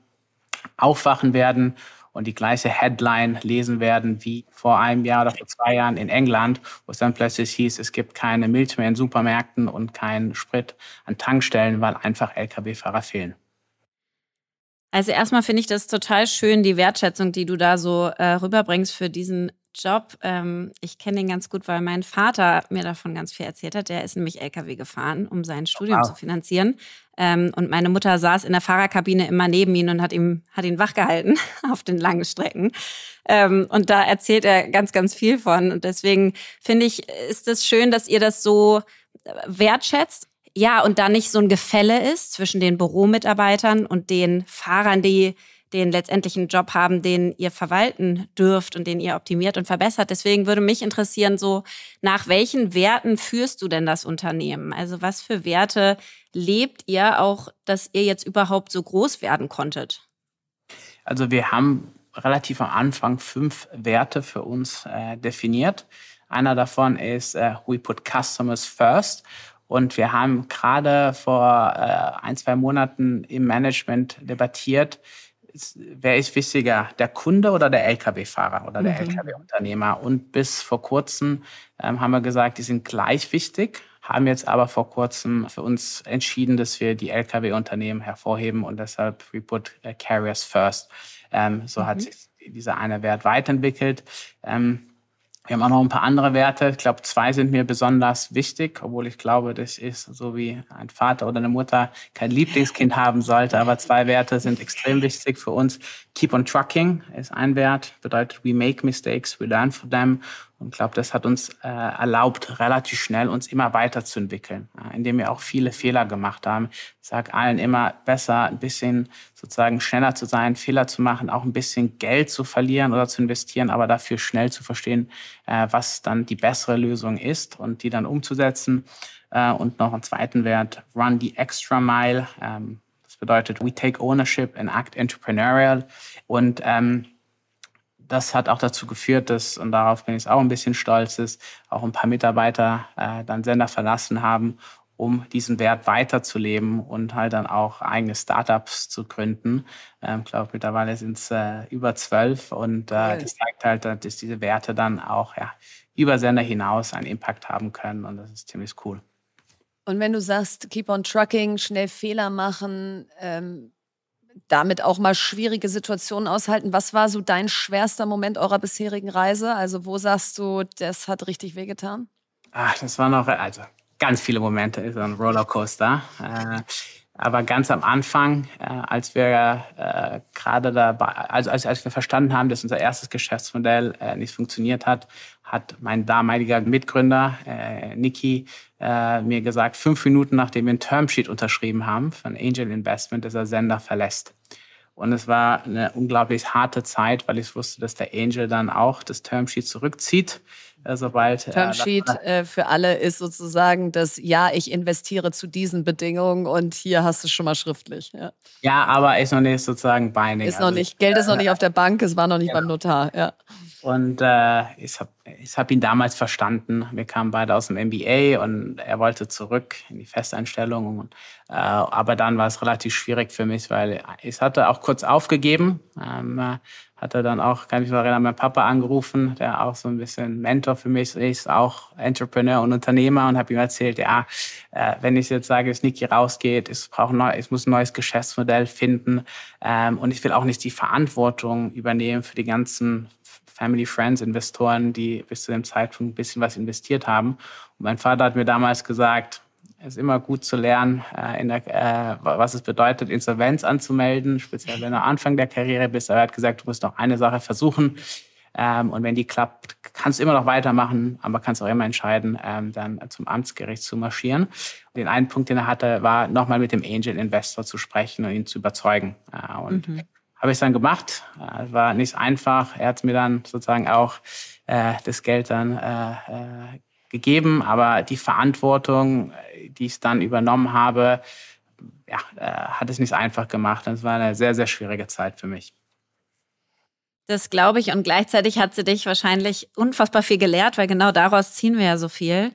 aufwachen werden und die gleiche Headline lesen werden wie vor einem Jahr oder vor zwei Jahren in England, wo es dann plötzlich hieß, es gibt keine Milch mehr in Supermärkten und keinen Sprit an Tankstellen, weil einfach Lkw-Fahrer fehlen. Also erstmal finde ich das total schön, die Wertschätzung, die du da so äh, rüberbringst für diesen Job. Ähm, ich kenne den ganz gut, weil mein Vater mir davon ganz viel erzählt hat. Der ist nämlich LKW gefahren, um sein Studium wow. zu finanzieren. Ähm, und meine Mutter saß in der Fahrerkabine immer neben ihm und hat, ihm, hat ihn wachgehalten <laughs> auf den langen Strecken. Ähm, und da erzählt er ganz, ganz viel von. Und deswegen finde ich, ist es schön, dass ihr das so wertschätzt. Ja, und da nicht so ein Gefälle ist zwischen den Büromitarbeitern und den Fahrern, die den letztendlichen Job haben, den ihr verwalten dürft und den ihr optimiert und verbessert. Deswegen würde mich interessieren, so nach welchen Werten führst du denn das Unternehmen? Also was für Werte lebt ihr auch, dass ihr jetzt überhaupt so groß werden konntet? Also wir haben relativ am Anfang fünf Werte für uns äh, definiert. Einer davon ist äh, We put customers first. Und wir haben gerade vor äh, ein, zwei Monaten im Management debattiert, wer ist wichtiger, der Kunde oder der Lkw-Fahrer oder der mhm. Lkw-Unternehmer? Und bis vor kurzem ähm, haben wir gesagt, die sind gleich wichtig, haben jetzt aber vor kurzem für uns entschieden, dass wir die Lkw-Unternehmen hervorheben und deshalb we put uh, carriers first. Ähm, so mhm. hat sich dieser eine Wert weiterentwickelt. Ähm, wir haben auch noch ein paar andere Werte. Ich glaube, zwei sind mir besonders wichtig, obwohl ich glaube, das ist so wie ein Vater oder eine Mutter kein Lieblingskind haben sollte. Aber zwei Werte sind extrem wichtig für uns. Keep on trucking ist ein Wert, bedeutet we make mistakes, we learn from them. Und glaube, das hat uns äh, erlaubt, relativ schnell uns immer weiterzuentwickeln, äh, indem wir auch viele Fehler gemacht haben. Ich sage allen immer, besser ein bisschen sozusagen schneller zu sein, Fehler zu machen, auch ein bisschen Geld zu verlieren oder zu investieren, aber dafür schnell zu verstehen, äh, was dann die bessere Lösung ist und die dann umzusetzen. Äh, und noch einen zweiten Wert, run the extra mile. Ähm, das bedeutet, we take ownership and act entrepreneurial. Und ähm, das hat auch dazu geführt, dass, und darauf bin ich auch ein bisschen stolz, dass auch ein paar Mitarbeiter äh, dann Sender verlassen haben, um diesen Wert weiterzuleben und halt dann auch eigene Startups zu gründen. Ähm, ich glaube, mittlerweile sind es äh, über zwölf und äh, das zeigt halt, dass diese Werte dann auch ja, über Sender hinaus einen Impact haben können und das ist ziemlich cool. Und wenn du sagst, keep on trucking, schnell Fehler machen, ähm, damit auch mal schwierige Situationen aushalten. Was war so dein schwerster Moment eurer bisherigen Reise? Also wo sagst du, das hat richtig wehgetan? Ach, das war noch, also ganz viele Momente, ist ein Rollercoaster. Äh, aber ganz am Anfang, äh, als wir äh, gerade dabei, also als, als wir verstanden haben, dass unser erstes Geschäftsmodell äh, nicht funktioniert hat, hat mein damaliger Mitgründer äh, Niki äh, mir gesagt, fünf Minuten nachdem wir ein Termsheet unterschrieben haben von Angel Investment, dass er Sender verlässt. Und es war eine unglaublich harte Zeit, weil ich wusste, dass der Angel dann auch das Termsheet zurückzieht, sobald. Äh, Termsheet äh, für alle ist sozusagen das Ja, ich investiere zu diesen Bedingungen und hier hast du es schon mal schriftlich. Ja, ja aber ist noch nicht sozusagen binding. Ist noch also, nicht, Geld ist noch nicht auf der Bank, es war noch nicht genau. beim Notar. Ja. Und äh, ich habe ich hab ihn damals verstanden. Wir kamen beide aus dem MBA und er wollte zurück in die Festeinstellung. Äh, aber dann war es relativ schwierig für mich, weil ich hatte auch kurz aufgegeben. Ähm, äh, hatte dann auch, kann ich mich erinnern, mein Papa angerufen, der auch so ein bisschen Mentor für mich ist, auch Entrepreneur und Unternehmer und habe ihm erzählt, ja, äh, wenn ich jetzt sage, dass Niki rausgeht, ich, brauche neu, ich muss ein neues Geschäftsmodell finden ähm, und ich will auch nicht die Verantwortung übernehmen für die ganzen Family, Friends, Investoren, die bis zu dem Zeitpunkt ein bisschen was investiert haben. Und mein Vater hat mir damals gesagt, es ist immer gut zu lernen, äh, der, äh, was es bedeutet, Insolvenz anzumelden, speziell wenn du am Anfang der Karriere bist. Aber er hat gesagt, du musst noch eine Sache versuchen. Ähm, und wenn die klappt, kannst du immer noch weitermachen, aber kannst auch immer entscheiden, ähm, dann zum Amtsgericht zu marschieren. Den einen Punkt, den er hatte, war nochmal mit dem Angel Investor zu sprechen und ihn zu überzeugen. Äh, und mhm habe ich dann gemacht. Es war nicht einfach. Er hat mir dann sozusagen auch äh, das Geld dann äh, äh, gegeben, aber die Verantwortung, die ich dann übernommen habe, ja, äh, hat es nicht einfach gemacht. Es war eine sehr, sehr schwierige Zeit für mich. Das glaube ich. Und gleichzeitig hat sie dich wahrscheinlich unfassbar viel gelehrt, weil genau daraus ziehen wir ja so viel.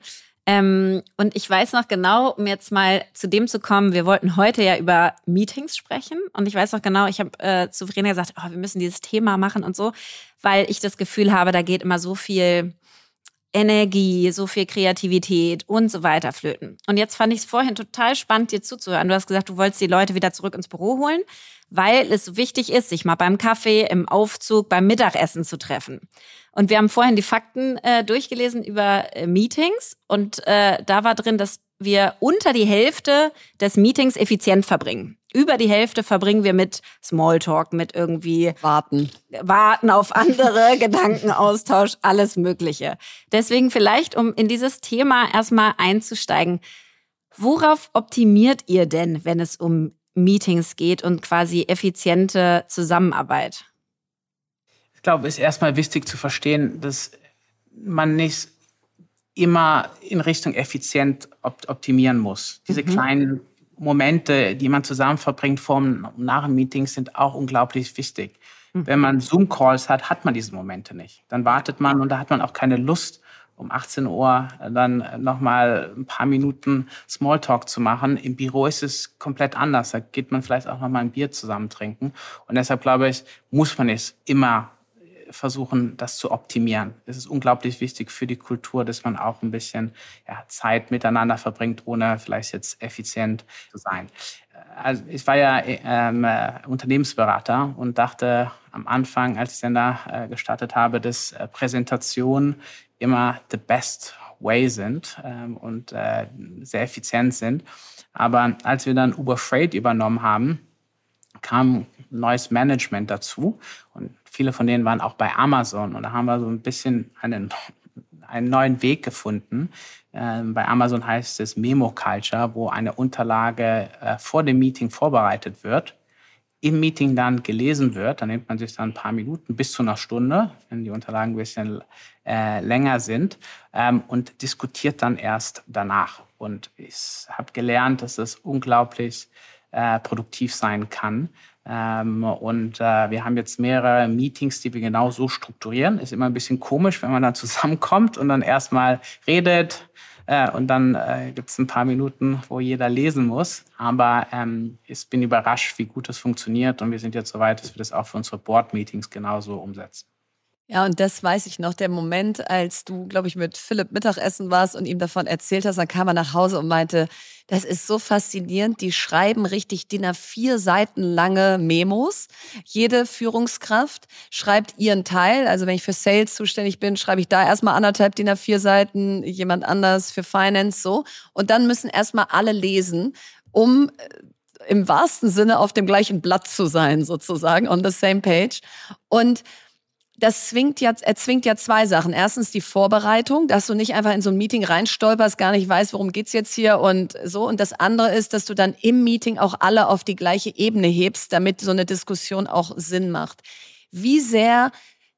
Ähm, und ich weiß noch genau, um jetzt mal zu dem zu kommen, wir wollten heute ja über Meetings sprechen. Und ich weiß noch genau, ich habe äh, zu Verena gesagt, oh, wir müssen dieses Thema machen und so, weil ich das Gefühl habe, da geht immer so viel Energie, so viel Kreativität und so weiter flöten. Und jetzt fand ich es vorhin total spannend, dir zuzuhören. Du hast gesagt, du wolltest die Leute wieder zurück ins Büro holen, weil es wichtig ist, sich mal beim Kaffee, im Aufzug, beim Mittagessen zu treffen. Und wir haben vorhin die Fakten äh, durchgelesen über äh, Meetings und äh, da war drin, dass wir unter die Hälfte des Meetings effizient verbringen. Über die Hälfte verbringen wir mit Smalltalk, mit irgendwie Warten. Warten auf andere, <laughs> Gedankenaustausch, alles Mögliche. Deswegen vielleicht, um in dieses Thema erstmal einzusteigen, worauf optimiert ihr denn, wenn es um Meetings geht und quasi effiziente Zusammenarbeit? Ich glaube, es ist erstmal wichtig zu verstehen, dass man nicht immer in Richtung effizient optimieren muss. Diese mhm. kleinen Momente, die man zusammen verbringt vor und nach dem Meeting, sind auch unglaublich wichtig. Mhm. Wenn man Zoom-Calls hat, hat man diese Momente nicht. Dann wartet man und da hat man auch keine Lust, um 18 Uhr dann nochmal ein paar Minuten Smalltalk zu machen. Im Büro ist es komplett anders. Da geht man vielleicht auch nochmal ein Bier zusammen trinken. Und deshalb glaube ich, muss man es immer versuchen, das zu optimieren. Es ist unglaublich wichtig für die Kultur, dass man auch ein bisschen ja, Zeit miteinander verbringt, ohne vielleicht jetzt effizient zu sein. Also ich war ja ähm, äh, Unternehmensberater und dachte am Anfang, als ich dann da äh, gestartet habe, dass äh, Präsentationen immer the best way sind ähm, und äh, sehr effizient sind. Aber als wir dann Uber Freight übernommen haben, kam neues Management dazu und viele von denen waren auch bei Amazon und da haben wir so ein bisschen einen, einen neuen Weg gefunden. Ähm, bei Amazon heißt es Memo Culture, wo eine Unterlage äh, vor dem Meeting vorbereitet wird, im Meeting dann gelesen wird. Dann nimmt man sich dann ein paar Minuten bis zu einer Stunde, wenn die Unterlagen ein bisschen äh, länger sind, ähm, und diskutiert dann erst danach. Und ich habe gelernt, dass es unglaublich äh, produktiv sein kann. Ähm, und äh, wir haben jetzt mehrere Meetings, die wir genau so strukturieren. Ist immer ein bisschen komisch, wenn man dann zusammenkommt und dann erstmal redet äh, und dann äh, gibt es ein paar Minuten, wo jeder lesen muss. Aber ähm, ich bin überrascht, wie gut das funktioniert und wir sind jetzt so weit, dass wir das auch für unsere Board-Meetings genauso umsetzen. Ja, und das weiß ich noch, der Moment, als du, glaube ich, mit Philipp Mittagessen warst und ihm davon erzählt hast, dann kam er nach Hause und meinte, das ist so faszinierend, die schreiben richtig DIN A4 Seiten lange Memos. Jede Führungskraft schreibt ihren Teil. Also wenn ich für Sales zuständig bin, schreibe ich da erstmal anderthalb DIN A4 Seiten, jemand anders für Finance so. Und dann müssen erstmal alle lesen, um äh, im wahrsten Sinne auf dem gleichen Blatt zu sein, sozusagen, on the same page. Und das zwingt ja, erzwingt ja zwei Sachen. Erstens die Vorbereitung, dass du nicht einfach in so ein Meeting reinstolperst, gar nicht weißt, worum geht's jetzt hier und so. Und das andere ist, dass du dann im Meeting auch alle auf die gleiche Ebene hebst, damit so eine Diskussion auch Sinn macht. Wie sehr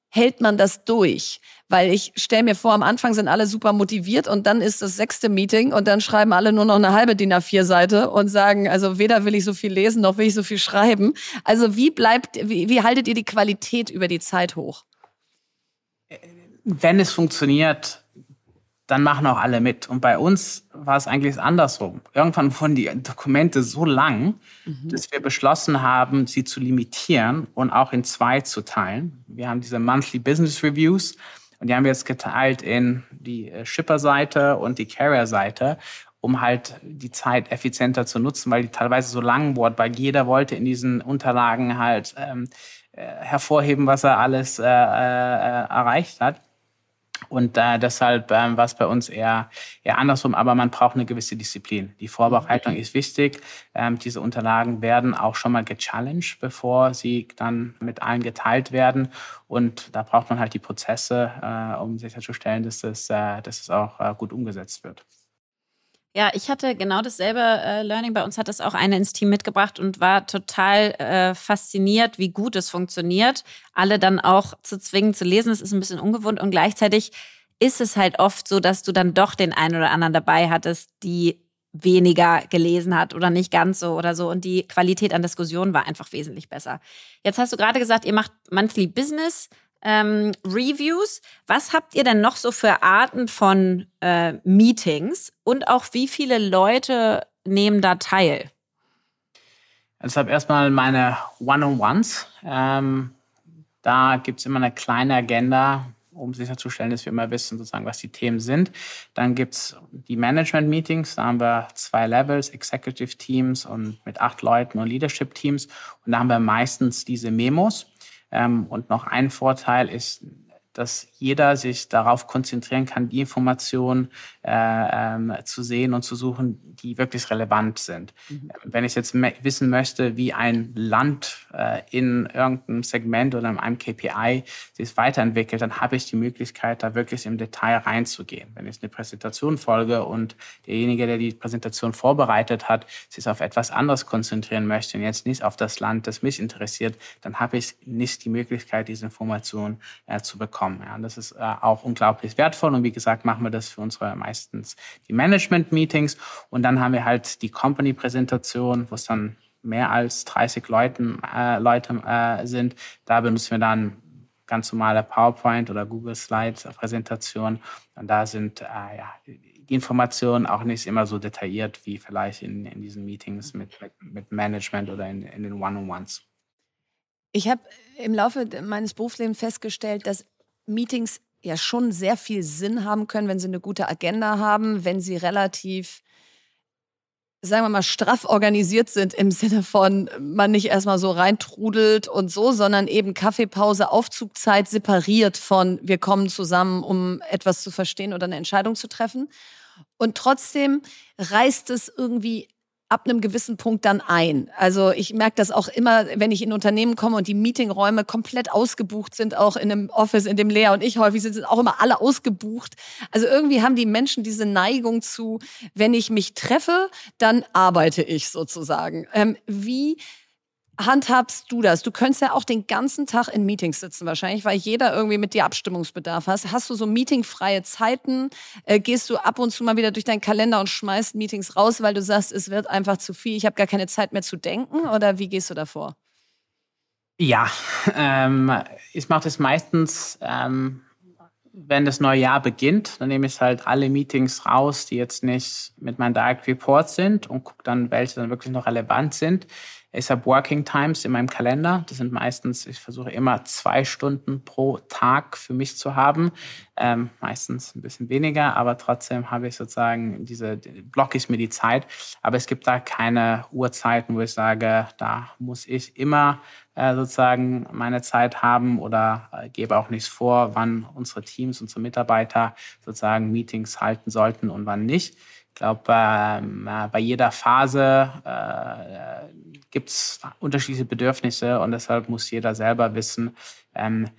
hält man das durch? Weil ich stelle mir vor, am Anfang sind alle super motiviert und dann ist das sechste Meeting und dann schreiben alle nur noch eine halbe DIN A4-Seite und sagen, also weder will ich so viel lesen, noch will ich so viel schreiben. Also wie bleibt, wie, wie haltet ihr die Qualität über die Zeit hoch? Wenn es funktioniert, dann machen auch alle mit. Und bei uns war es eigentlich andersrum. Irgendwann <laughs> wurden die Dokumente so lang, mhm. dass wir beschlossen haben, sie zu limitieren und auch in zwei zu teilen. Wir haben diese Monthly Business Reviews und die haben wir jetzt geteilt in die äh, Shipper-Seite und die Carrier-Seite, um halt die Zeit effizienter zu nutzen, weil die teilweise so lang wurden, weil jeder wollte in diesen Unterlagen halt ähm, äh, hervorheben, was er alles äh, äh, erreicht hat. Und äh, deshalb ähm, war es bei uns eher, eher andersrum, aber man braucht eine gewisse Disziplin. Die Vorbereitung ist wichtig. Ähm, diese Unterlagen werden auch schon mal gechallenged, bevor sie dann mit allen geteilt werden. Und da braucht man halt die Prozesse, äh, um sicherzustellen, dass das, äh, dass das auch äh, gut umgesetzt wird. Ja, ich hatte genau dasselbe äh, Learning. Bei uns hat es auch eine ins Team mitgebracht und war total äh, fasziniert, wie gut es funktioniert. Alle dann auch zu zwingen zu lesen, das ist ein bisschen ungewohnt und gleichzeitig ist es halt oft so, dass du dann doch den einen oder anderen dabei hattest, die weniger gelesen hat oder nicht ganz so oder so. Und die Qualität an Diskussionen war einfach wesentlich besser. Jetzt hast du gerade gesagt, ihr macht Monthly Business ähm, Reviews. Was habt ihr denn noch so für Arten von äh, Meetings und auch wie viele Leute nehmen da teil? Deshalb erstmal meine One-on-Ones. Ähm, da gibt es immer eine kleine Agenda, um sicherzustellen, dass wir immer wissen, sozusagen, was die Themen sind. Dann gibt es die Management-Meetings, da haben wir zwei Levels, Executive Teams und mit acht Leuten und Leadership Teams. Und da haben wir meistens diese Memos. Ähm, und noch ein Vorteil ist, dass jeder sich darauf konzentrieren kann, die Informationen äh, ähm, zu sehen und zu suchen, die wirklich relevant sind. Mhm. Wenn ich jetzt wissen möchte, wie ein Land äh, in irgendeinem Segment oder in einem KPI sich weiterentwickelt, dann habe ich die Möglichkeit, da wirklich im Detail reinzugehen. Wenn ich eine Präsentation folge und derjenige, der die Präsentation vorbereitet hat, sich auf etwas anderes konzentrieren möchte und jetzt nicht auf das Land, das mich interessiert, dann habe ich nicht die Möglichkeit, diese Informationen äh, zu bekommen. Ja, das ist äh, auch unglaublich wertvoll. Und wie gesagt, machen wir das für unsere meistens die Management-Meetings. Und dann haben wir halt die Company-Präsentation, wo es dann mehr als 30 Leuten, äh, Leute äh, sind. Da benutzen wir dann ganz normale PowerPoint oder Google Slides Präsentation. Und da sind äh, ja, die Informationen auch nicht immer so detailliert wie vielleicht in, in diesen Meetings mit, mit, mit Management oder in, in den One-on-Ones. Ich habe im Laufe meines Berufslebens festgestellt, dass Meetings ja schon sehr viel Sinn haben können, wenn sie eine gute Agenda haben, wenn sie relativ, sagen wir mal, straff organisiert sind im Sinne von, man nicht erstmal so reintrudelt und so, sondern eben Kaffeepause, Aufzugzeit separiert von, wir kommen zusammen, um etwas zu verstehen oder eine Entscheidung zu treffen. Und trotzdem reißt es irgendwie ab einem gewissen Punkt dann ein. Also ich merke das auch immer, wenn ich in Unternehmen komme und die Meetingräume komplett ausgebucht sind, auch in einem Office, in dem Lea und ich häufig sind, sind auch immer alle ausgebucht. Also irgendwie haben die Menschen diese Neigung zu, wenn ich mich treffe, dann arbeite ich sozusagen. Ähm, wie handhabst du das? Du könntest ja auch den ganzen Tag in Meetings sitzen wahrscheinlich, weil jeder irgendwie mit dir Abstimmungsbedarf hat. Hast du so meetingfreie Zeiten? Äh, gehst du ab und zu mal wieder durch deinen Kalender und schmeißt Meetings raus, weil du sagst, es wird einfach zu viel, ich habe gar keine Zeit mehr zu denken? Oder wie gehst du davor? Ja, ähm, ich mache das meistens, ähm, wenn das neue Jahr beginnt, dann nehme ich halt alle Meetings raus, die jetzt nicht mit meinen Direct Reports sind und gucke dann, welche dann wirklich noch relevant sind. Ich habe Working Times in meinem Kalender. Das sind meistens, ich versuche immer zwei Stunden pro Tag für mich zu haben. Ähm, meistens ein bisschen weniger, aber trotzdem habe ich sozusagen diese, blocke ich mir die Zeit. Aber es gibt da keine Uhrzeiten, wo ich sage, da muss ich immer äh, sozusagen meine Zeit haben oder äh, gebe auch nichts vor, wann unsere Teams, unsere Mitarbeiter sozusagen Meetings halten sollten und wann nicht. Ich glaube, ähm, äh, bei jeder Phase äh, gibt es unterschiedliche Bedürfnisse und deshalb muss jeder selber wissen, ähm,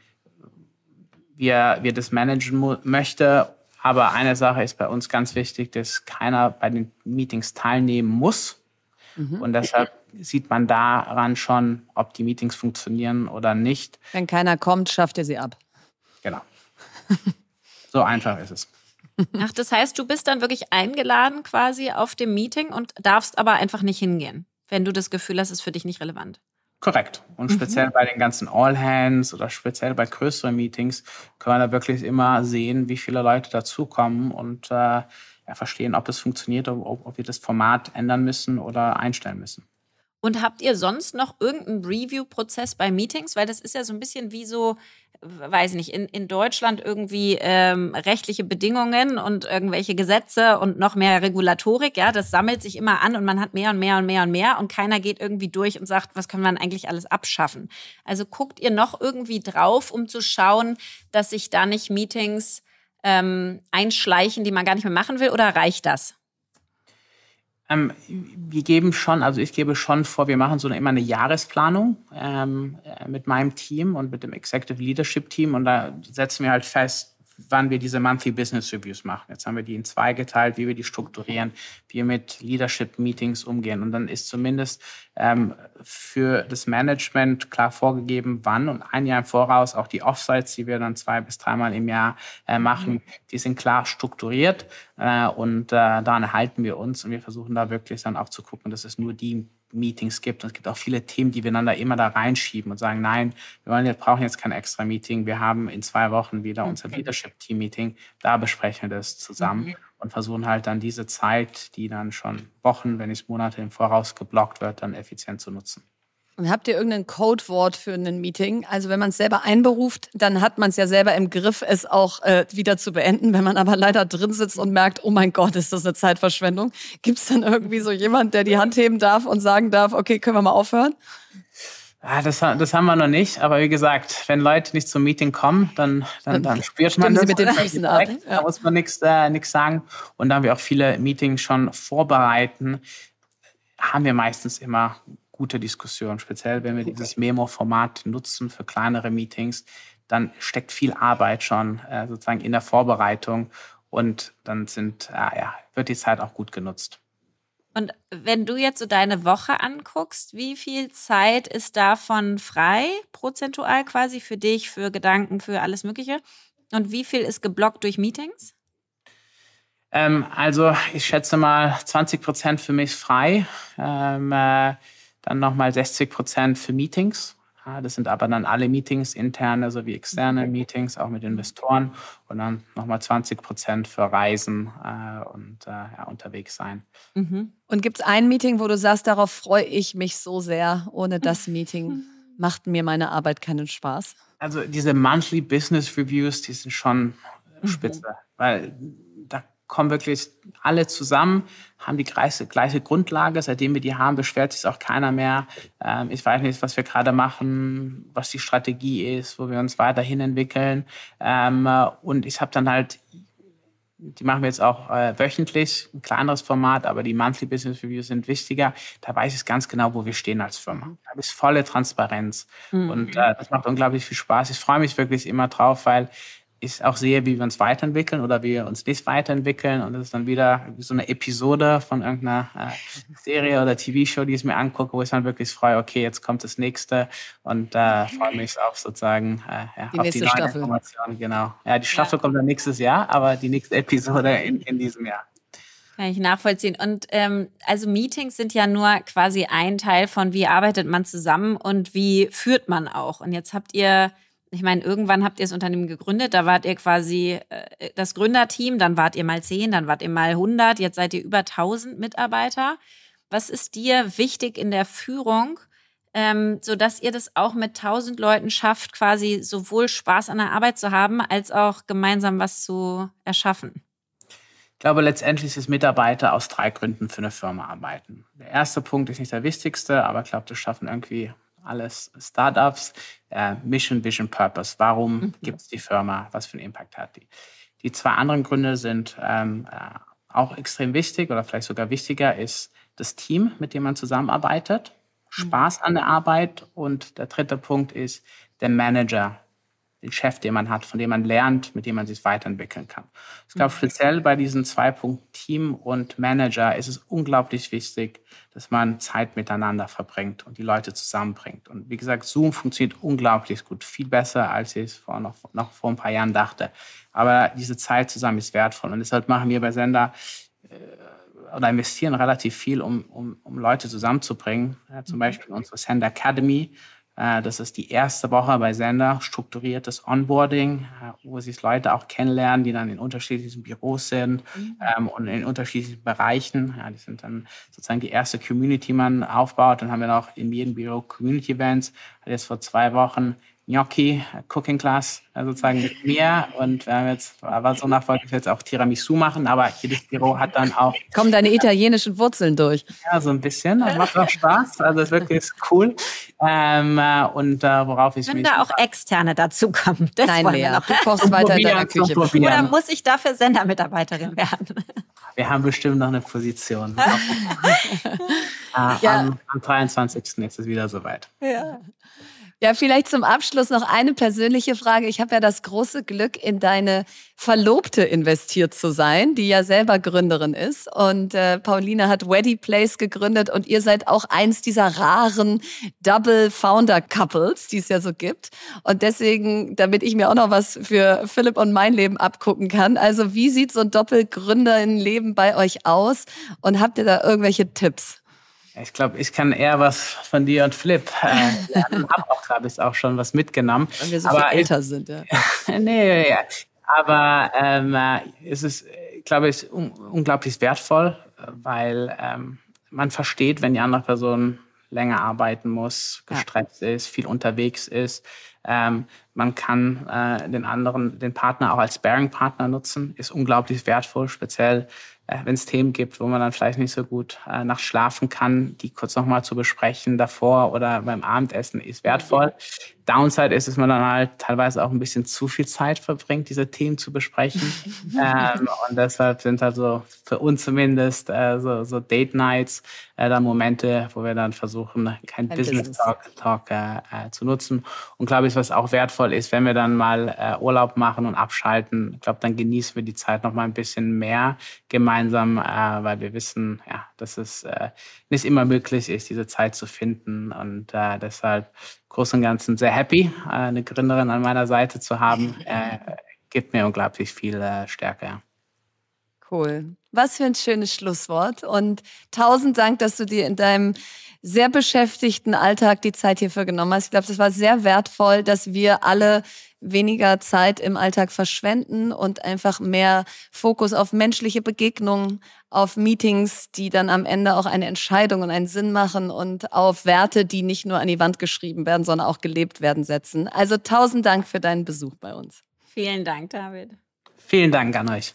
wie, er, wie er das managen möchte. Aber eine Sache ist bei uns ganz wichtig, dass keiner bei den Meetings teilnehmen muss. Mhm. Und deshalb sieht man daran schon, ob die Meetings funktionieren oder nicht. Wenn keiner kommt, schafft ihr sie ab. Genau. <laughs> so einfach ist es. Ach, das heißt, du bist dann wirklich eingeladen quasi auf dem Meeting und darfst aber einfach nicht hingehen wenn du das Gefühl hast, ist für dich nicht relevant. Korrekt. Und mhm. speziell bei den ganzen All-Hands oder speziell bei größeren Meetings können wir da wirklich immer sehen, wie viele Leute dazukommen und äh, ja, verstehen, ob das funktioniert, ob, ob wir das Format ändern müssen oder einstellen müssen. Und habt ihr sonst noch irgendeinen Review-Prozess bei Meetings? Weil das ist ja so ein bisschen wie so, weiß nicht, in, in Deutschland irgendwie ähm, rechtliche Bedingungen und irgendwelche Gesetze und noch mehr Regulatorik. Ja, das sammelt sich immer an und man hat mehr und mehr und mehr und mehr und keiner geht irgendwie durch und sagt, was können wir eigentlich alles abschaffen? Also guckt ihr noch irgendwie drauf, um zu schauen, dass sich da nicht Meetings ähm, einschleichen, die man gar nicht mehr machen will, oder reicht das? Ähm, wir geben schon, also ich gebe schon vor, wir machen so eine, immer eine Jahresplanung ähm, äh, mit meinem Team und mit dem Executive Leadership Team und da setzen wir halt fest, wann wir diese Monthly Business Reviews machen. Jetzt haben wir die in zwei geteilt, wie wir die strukturieren, wie wir mit Leadership Meetings umgehen. Und dann ist zumindest ähm, für das Management klar vorgegeben, wann und ein Jahr im Voraus auch die Offsites, die wir dann zwei bis dreimal im Jahr äh, machen, die sind klar strukturiert äh, und äh, daran halten wir uns und wir versuchen da wirklich dann auch zu gucken, dass es nur die Meetings gibt. Und es gibt auch viele Themen, die wir da immer da reinschieben und sagen, nein, wir wollen jetzt, brauchen jetzt kein extra Meeting. Wir haben in zwei Wochen wieder unser Leadership Team Meeting. Da besprechen wir das zusammen mhm. und versuchen halt dann diese Zeit, die dann schon Wochen, wenn nicht Monate im Voraus geblockt wird, dann effizient zu nutzen. Und habt ihr irgendein Codewort für ein Meeting? Also wenn man es selber einberuft, dann hat man es ja selber im Griff, es auch äh, wieder zu beenden. Wenn man aber leider drin sitzt und merkt, oh mein Gott, ist das eine Zeitverschwendung, gibt es dann irgendwie so jemand, der die Hand heben darf und sagen darf, okay, können wir mal aufhören? Ja, das, das haben wir noch nicht, aber wie gesagt, wenn Leute nicht zum Meeting kommen, dann, dann, dann spürt man das. Sie mit den Füßen ab. Ja. Da muss man nichts äh, sagen. Und da wir auch viele Meetings schon vorbereiten, haben wir meistens immer gute Diskussion, speziell wenn wir dieses Memo-Format nutzen für kleinere Meetings, dann steckt viel Arbeit schon äh, sozusagen in der Vorbereitung und dann sind, äh, ja, wird die Zeit auch gut genutzt. Und wenn du jetzt so deine Woche anguckst, wie viel Zeit ist davon frei, prozentual quasi für dich, für Gedanken, für alles Mögliche? Und wie viel ist geblockt durch Meetings? Ähm, also ich schätze mal 20 Prozent für mich frei. Ähm, äh, dann nochmal 60 Prozent für Meetings. Das sind aber dann alle Meetings, interne sowie externe Meetings, auch mit Investoren. Und dann nochmal 20 Prozent für Reisen äh, und äh, ja, unterwegs sein. Mhm. Und gibt es ein Meeting, wo du sagst, darauf freue ich mich so sehr. Ohne das <laughs> Meeting macht mir meine Arbeit keinen Spaß? Also diese Monthly Business Reviews, die sind schon mhm. spitze. Mhm. Weil kommen wirklich alle zusammen, haben die gleiche, gleiche Grundlage. Seitdem wir die haben, beschwert sich auch keiner mehr. Ähm, ich weiß nicht, was wir gerade machen, was die Strategie ist, wo wir uns weiterhin entwickeln. Ähm, und ich habe dann halt, die machen wir jetzt auch äh, wöchentlich, ein kleineres Format, aber die Monthly Business Reviews sind wichtiger. Da weiß ich ganz genau, wo wir stehen als Firma. Da ist volle Transparenz. Mhm. Und äh, das macht unglaublich viel Spaß. Ich freue mich wirklich immer drauf, weil ich auch sehe, wie wir uns weiterentwickeln oder wie wir uns nicht weiterentwickeln. Und das ist dann wieder so eine Episode von irgendeiner äh, Serie oder TV-Show, die ich mir angucke, wo ich dann wirklich freue, okay, jetzt kommt das nächste und äh, freue mich auch sozusagen äh, ja, die auf die neue Staffel. Information. Genau. Ja, die Staffel ja. kommt dann nächstes Jahr, aber die nächste Episode in, in diesem Jahr. Kann ich nachvollziehen. Und ähm, also Meetings sind ja nur quasi ein Teil von, wie arbeitet man zusammen und wie führt man auch. Und jetzt habt ihr ich meine, irgendwann habt ihr das Unternehmen gegründet, da wart ihr quasi äh, das Gründerteam, dann wart ihr mal zehn, dann wart ihr mal 100, jetzt seid ihr über 1000 Mitarbeiter. Was ist dir wichtig in der Führung, ähm, sodass ihr das auch mit 1000 Leuten schafft, quasi sowohl Spaß an der Arbeit zu haben, als auch gemeinsam was zu erschaffen? Ich glaube, letztendlich ist Mitarbeiter aus drei Gründen für eine Firma arbeiten. Der erste Punkt ist nicht der wichtigste, aber ich glaube, das schaffen irgendwie alles Startups, äh, Mission, Vision, Purpose. Warum mhm. gibt es die Firma? Was für einen Impact hat die? Die zwei anderen Gründe sind ähm, äh, auch extrem wichtig oder vielleicht sogar wichtiger, ist das Team, mit dem man zusammenarbeitet, mhm. Spaß an der Arbeit und der dritte Punkt ist der Manager, den Chef, den man hat, von dem man lernt, mit dem man sich weiterentwickeln kann. Ich glaube, mhm. speziell bei diesen zwei Punkten Team und Manager ist es unglaublich wichtig, dass man Zeit miteinander verbringt und die Leute zusammenbringt. Und wie gesagt, Zoom funktioniert unglaublich gut, viel besser, als ich es vor, noch, noch vor ein paar Jahren dachte. Aber diese Zeit zusammen ist wertvoll und deshalb machen wir bei Sender äh, oder investieren relativ viel, um, um, um Leute zusammenzubringen. Ja, zum mhm. Beispiel unsere Sender Academy das ist die erste Woche bei Sender, strukturiertes Onboarding, äh, wo sich Leute auch kennenlernen, die dann in unterschiedlichen Büros sind mhm. ähm, und in unterschiedlichen Bereichen. Ja, die sind dann sozusagen die erste Community, die man aufbaut. Dann haben wir noch in jedem Büro Community Events. Jetzt vor zwei Wochen Gnocchi Cooking Class äh, sozusagen mit mir und wir haben jetzt, aber so nach wollte ich jetzt auch Tiramisu machen, aber jedes Büro hat dann auch. Kommen deine italienischen Wurzeln durch? Ja, so ein bisschen. Das macht auch Spaß. Also es ist wirklich cool. Ähm, äh, und äh, worauf ich Können mich. da auch Externe dazukommen? Das Nein, mehr. Du kochst weiter in deiner Küche. Oder muss ich dafür Sendermitarbeiterin werden? Wir haben bestimmt noch eine Position. äh, <laughs> ja. am, am 23. ist es wieder soweit. Ja. Ja, vielleicht zum Abschluss noch eine persönliche Frage. Ich habe ja das große Glück, in deine Verlobte investiert zu sein, die ja selber Gründerin ist. Und äh, Pauline hat Weddy Place gegründet und ihr seid auch eins dieser raren Double Founder Couples, die es ja so gibt. Und deswegen, damit ich mir auch noch was für Philipp und mein Leben abgucken kann. Also wie sieht so ein Doppelgründerinnenleben bei euch aus? Und habt ihr da irgendwelche Tipps? Ich glaube, ich kann eher was von dir und Flip äh, <laughs> lernen. Hab auch gerade auch schon was mitgenommen. Weil wir so aber viel älter sind, ja. <laughs> nee, ja. Aber ähm, äh, es ist, glaube ich, un unglaublich wertvoll, weil ähm, man versteht, wenn die andere Person länger arbeiten muss, gestresst ja. ist, viel unterwegs ist. Ähm, man kann äh, den anderen, den Partner auch als Bearing-Partner nutzen, ist unglaublich wertvoll, speziell wenn es Themen gibt, wo man dann vielleicht nicht so gut äh, nachts schlafen kann, die kurz nochmal zu besprechen davor oder beim Abendessen ist wertvoll. Downside ist, dass man dann halt teilweise auch ein bisschen zu viel Zeit verbringt, diese Themen zu besprechen. <laughs> ähm, und deshalb sind halt so für uns zumindest äh, so, so Date Nights äh, dann Momente, wo wir dann versuchen, kein Business, Business Talk, Talk äh, äh, zu nutzen. Und glaube ich, was auch wertvoll ist, wenn wir dann mal äh, Urlaub machen und abschalten, ich glaube, dann genießen wir die Zeit noch mal ein bisschen mehr gemeinsam, äh, weil wir wissen, ja, dass es nicht immer möglich ist, diese Zeit zu finden. Und deshalb Großen und Ganzen sehr happy, äh, eine Gründerin an meiner Seite zu haben. Äh, gibt mir unglaublich viel äh, Stärke. Cool. Was für ein schönes Schlusswort. Und tausend Dank, dass du dir in deinem sehr beschäftigten Alltag die Zeit hierfür genommen hast. Ich glaube, das war sehr wertvoll, dass wir alle weniger Zeit im Alltag verschwenden und einfach mehr Fokus auf menschliche Begegnungen, auf Meetings, die dann am Ende auch eine Entscheidung und einen Sinn machen und auf Werte, die nicht nur an die Wand geschrieben werden, sondern auch gelebt werden, setzen. Also tausend Dank für deinen Besuch bei uns. Vielen Dank, David. Vielen Dank an euch.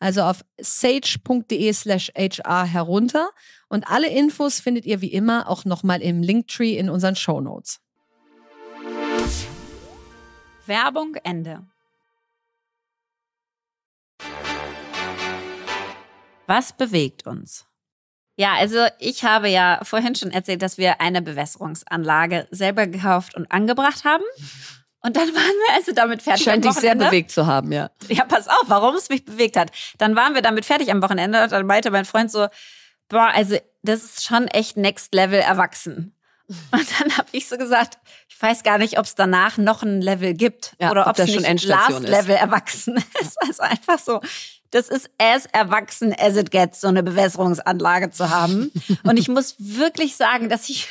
also auf sage.de slash HR herunter und alle Infos findet ihr wie immer auch nochmal im Linktree in unseren Show Notes. Werbung Ende. Was bewegt uns? Ja, also ich habe ja vorhin schon erzählt, dass wir eine Bewässerungsanlage selber gekauft und angebracht haben. Und dann waren wir also damit fertig. Scheint dich sehr bewegt zu haben, ja. Ja, pass auf, warum es mich bewegt hat. Dann waren wir damit fertig am Wochenende und dann meinte mein Freund so, boah, also das ist schon echt next level erwachsen. Und dann habe ich so gesagt, ich weiß gar nicht, ob es danach noch ein Level gibt Ja, oder ob es schon nicht Last Level erwachsen ist. <laughs> Also einfach so. Das ist as erwachsen as it gets, so eine Bewässerungsanlage zu haben. Und ich muss wirklich sagen, dass ich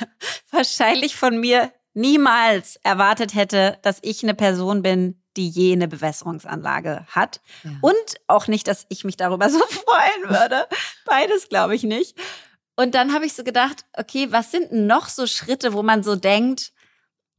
wahrscheinlich von mir niemals erwartet hätte, dass ich eine Person bin, die je eine Bewässerungsanlage hat. Ja. Und auch nicht, dass ich mich darüber <laughs> so freuen würde. Beides glaube ich nicht. Und dann habe ich so gedacht, okay, was sind noch so Schritte, wo man so denkt,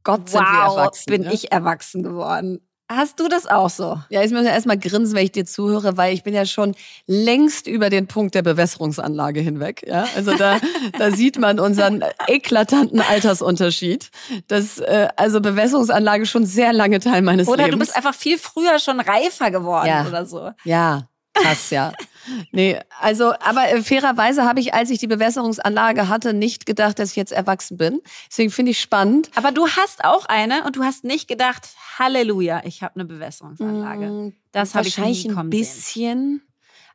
Gott, wow, erwachsen. bin ne? ich erwachsen geworden. Hast du das auch so? Ja, ich muss ja erstmal grinsen, wenn ich dir zuhöre, weil ich bin ja schon längst über den Punkt der Bewässerungsanlage hinweg. Ja, also da, <laughs> da sieht man unseren eklatanten Altersunterschied. Das, äh, also Bewässerungsanlage schon sehr lange Teil meines Oder Lebens. du bist einfach viel früher schon reifer geworden Ja. oder so. Ja, krass, ja. Nee, also, aber äh, fairerweise habe ich, als ich die Bewässerungsanlage hatte, nicht gedacht, dass ich jetzt erwachsen bin. Deswegen finde ich spannend. Aber du hast auch eine und du hast nicht gedacht, Halleluja, ich habe eine Bewässerungsanlage. Mm, Das habe ich nie ein kommen sehen. bisschen.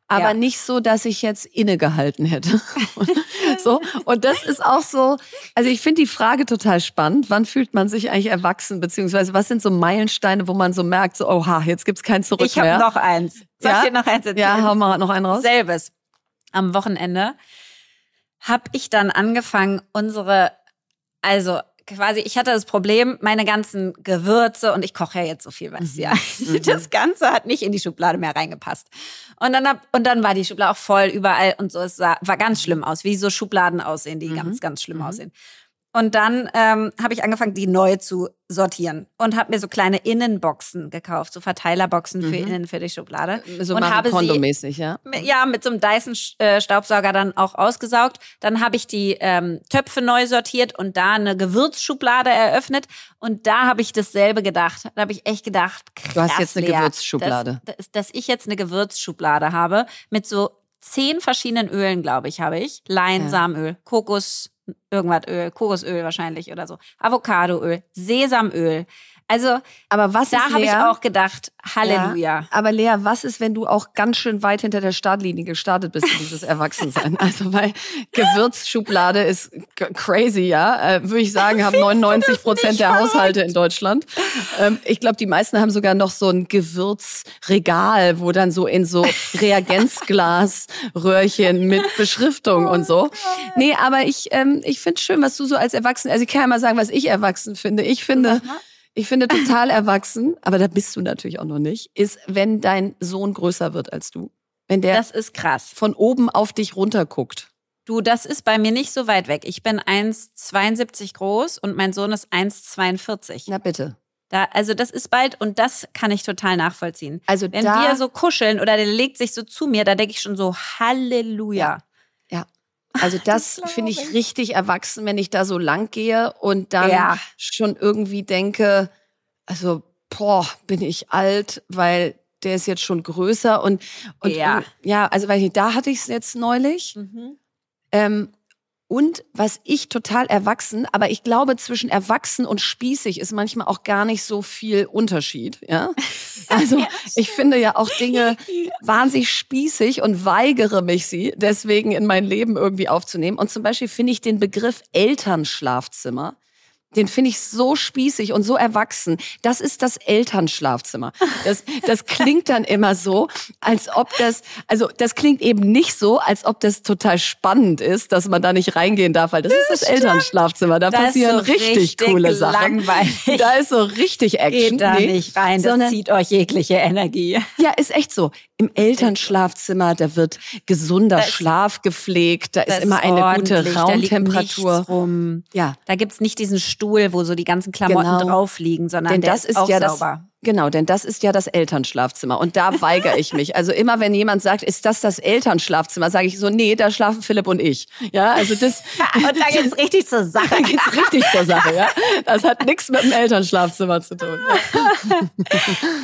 Aber Ja. nicht so, dass ich jetzt innegehalten hätte. <laughs> <laughs> so. Und das ist auch so, also ich finde die Frage total spannend. Wann fühlt man sich eigentlich erwachsen? Beziehungsweise was sind so Meilensteine, wo man so merkt, so, oha, jetzt gibt's kein Zurück Ich habe mehr. noch eins. Soll Ja? ich dir noch eins erzählen? ja, hau mal noch einen raus. Selbes. Am Wochenende habe ich dann angefangen, unsere, also quasi, ich hatte das Problem, meine ganzen Gewürze und ich koche ja jetzt so viel, weißt du ja. <laughs> Mhm. Das Ganze hat nicht in die Schublade mehr reingepasst. Und dann, hab, und dann war die Schublade auch voll überall und so. Es sah, war ganz schlimm aus, wie so Schubladen aussehen, die Mhm. ganz, ganz schlimm Mhm. aussehen. Und dann ähm, habe ich angefangen, die neu zu sortieren und habe mir so kleine Innenboxen gekauft, so Verteilerboxen für Mhm. innen für die Schublade. So und habe sie ja. mit- ja, mit so einem Dyson-Staubsauger dann auch ausgesaugt. Dann habe ich die ähm, Töpfe neu sortiert und da eine Gewürzschublade eröffnet. Und da habe ich dasselbe gedacht. Da habe ich echt gedacht, krass, Du hast jetzt eine Lea, Gewürzschublade. Dass, dass, ich jetzt eine Gewürzschublade habe mit so zehn verschiedenen Ölen, glaube ich, habe ich. Leinsamöl, Kokos, irgendwas Öl, Kokosöl wahrscheinlich oder so. Avocadoöl, Sesamöl. Also Aber was da ist habe ich auch gedacht, Halleluja. Aber Lea, was ist, wenn du auch ganz schön weit hinter der Startlinie gestartet bist in dieses <laughs> Erwachsensein? Also weil Gewürzschublade ist crazy, ja. Äh, Würde ich sagen, haben 99 Prozent der Haushalte in Deutschland. Ähm, ich glaube, die meisten haben sogar noch so ein Gewürzregal, wo dann so in so <laughs> Reagenzglasröhrchen mit Beschriftung und so. Nee, aber ich, ähm, ich finde schön, was du so als Erwachsen, also ich kann ja mal sagen, was ich erwachsen finde. Ich finde, ich finde total erwachsen, aber da bist du natürlich auch noch nicht, ist, wenn dein Sohn größer wird als du. Wenn der Das ist krass. von oben auf dich runter guckt. Du, das ist bei mir nicht so weit weg. Ich bin 1,72 groß und mein Sohn ist 1,42. Na bitte. Da, also das ist bald und das kann ich total nachvollziehen. Also Wenn da, wir so kuscheln oder der legt sich so zu mir, da denke ich schon so Halleluja. Also das das finde ich ich. richtig erwachsen, wenn ich da so lang gehe und dann Ja. schon irgendwie denke, also boah, bin ich alt, weil der ist jetzt schon größer und, und Ja. ja, also weiß nicht, da hatte ich es jetzt neulich. Ähm, und was ich total erwachsen, aber ich glaube, zwischen erwachsen und spießig ist manchmal auch gar nicht so viel Unterschied. Ja? <laughs> Also ich finde ja auch Dinge <laughs> wahnsinnig spießig und weigere mich sie deswegen in mein Leben irgendwie aufzunehmen. Und zum Beispiel finde ich den Begriff Elternschlafzimmer den finde ich so spießig und so erwachsen. Das ist das Elternschlafzimmer. Das, das klingt dann immer so, als ob das, also das klingt eben nicht so, als ob das total spannend ist, dass man da nicht reingehen darf, weil das, ist das Elternschlafzimmer. Da Das passieren so richtig, richtig coole Sachen. langweilig. Da ist so richtig Action. Geht da Nee, nicht rein, das sondern- zieht euch jegliche Energie. ja, ist echt so. Im Elternschlafzimmer, da wird gesunder Das- Schlaf gepflegt, da Das ist immer eine gute da Raumtemperatur. rum. Ja, Da gibt's nicht diesen Stuhl, wo so die ganzen Klamotten Genau. drauf liegen, sondern denn der das ist auch ja das sauber. Genau, denn das ist ja das Elternschlafzimmer und da weigere ich mich. Also immer wenn jemand sagt, ist das das Elternschlafzimmer, sage ich so, nee, da schlafen Philipp und ich. Ja, also das <laughs> Und da geht's richtig zur <laughs> Sache. da geht's richtig zur Sache, ja. Das hat nichts mit dem Elternschlafzimmer zu tun. <laughs>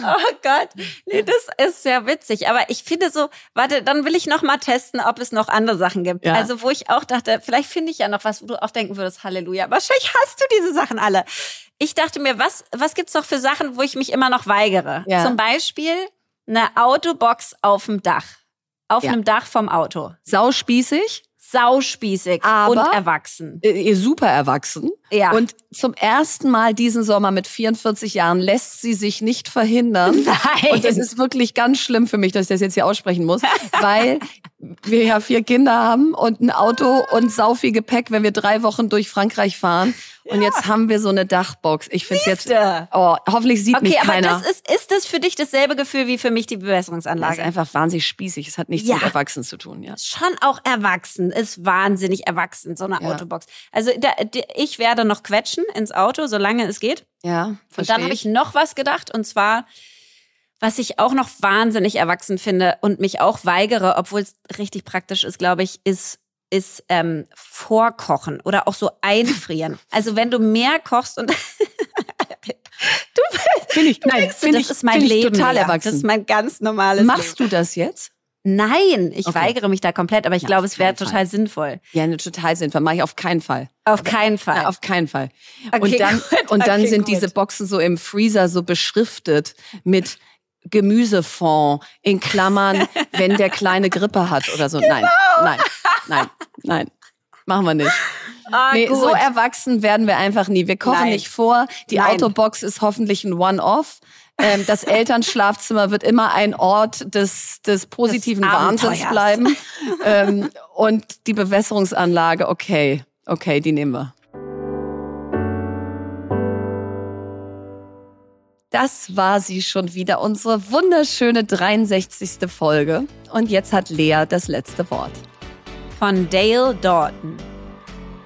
Oh Gott, nee, das ist sehr witzig. Aber ich finde so, warte, dann will ich noch mal testen, ob es noch andere Sachen gibt. Ja. Also wo ich auch dachte, vielleicht finde ich ja noch was, wo du auch denken würdest, Halleluja. Wahrscheinlich hast du diese Sachen alle. Ich dachte mir, was, was gibt's noch für Sachen, wo ich mich immer noch weigere? Ja. Zum Beispiel eine Autobox auf dem Dach. Auf Ja. einem Dach vom Auto. Sauspießig, Sauspießig Aber- und erwachsen. äh, super erwachsen. Ja. Und zum ersten Mal diesen Sommer mit 44 Jahren lässt sie sich nicht verhindern. <laughs> Nein. Und das ist wirklich ganz schlimm für mich, dass ich das jetzt hier aussprechen muss, <laughs> weil wir ja vier Kinder haben und ein Auto und sau viel Gepäck, wenn wir drei Wochen durch Frankreich fahren. Und jetzt haben wir so eine Dachbox. Ich finde jetzt, Siehste. oh, hoffentlich sieht Okay, mich aber keiner. das ist, ist das für dich dasselbe Gefühl wie für mich die Das Bewässerungsanlage? ist einfach wahnsinnig spießig. Es hat nichts Ja. mit Erwachsenen zu tun, ja. schon auch erwachsen, ist wahnsinnig erwachsen, so eine Ja. Autobox. Also da, ich werde noch quetschen ins Auto, solange es geht. Ja, Und verstehe dann habe ich noch was gedacht und zwar, was ich auch noch wahnsinnig erwachsen finde und mich auch weigere, obwohl es richtig praktisch ist, glaube ich, ist ist ähm, vorkochen oder auch so einfrieren. <laughs> Also wenn du mehr kochst und <laughs> Finde ich, nein, du, das ich, ist mein Leben, total erwachsen. Das ist mein ganz normales Machst Leben. du das jetzt? Nein, ich Okay. weigere mich da komplett, aber ich Ja, glaube, es wäre total sinnvoll. Ja, eine total sinnvoll. Mache ich auf keinen Fall. Auf keinen Fall. Ja, auf keinen Fall. Okay, und dann, gut, und dann okay, sind gut. diese Boxen so im Freezer so beschriftet mit Gemüsefond in Klammern, <laughs> wenn der kleine Grippe hat oder so. Nein, nein, nein, nein. Machen wir nicht. Ah, Nee, gut. so erwachsen werden wir einfach nie. Wir kochen Nein. nicht vor. Die Nein. Autobox ist hoffentlich ein One-Off. Ähm, das Elternschlafzimmer wird immer ein Ort des, des positiven Des Wahnsinns bleiben. ähm, und die Bewässerungsanlage, okay, okay, die nehmen wir. Das war sie schon wieder, unsere wunderschöne 63. Folge. Und jetzt hat Lea das letzte Wort. von Dale Dalton.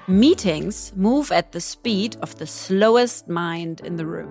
Meetings move at the speed of the slowest mind in the room.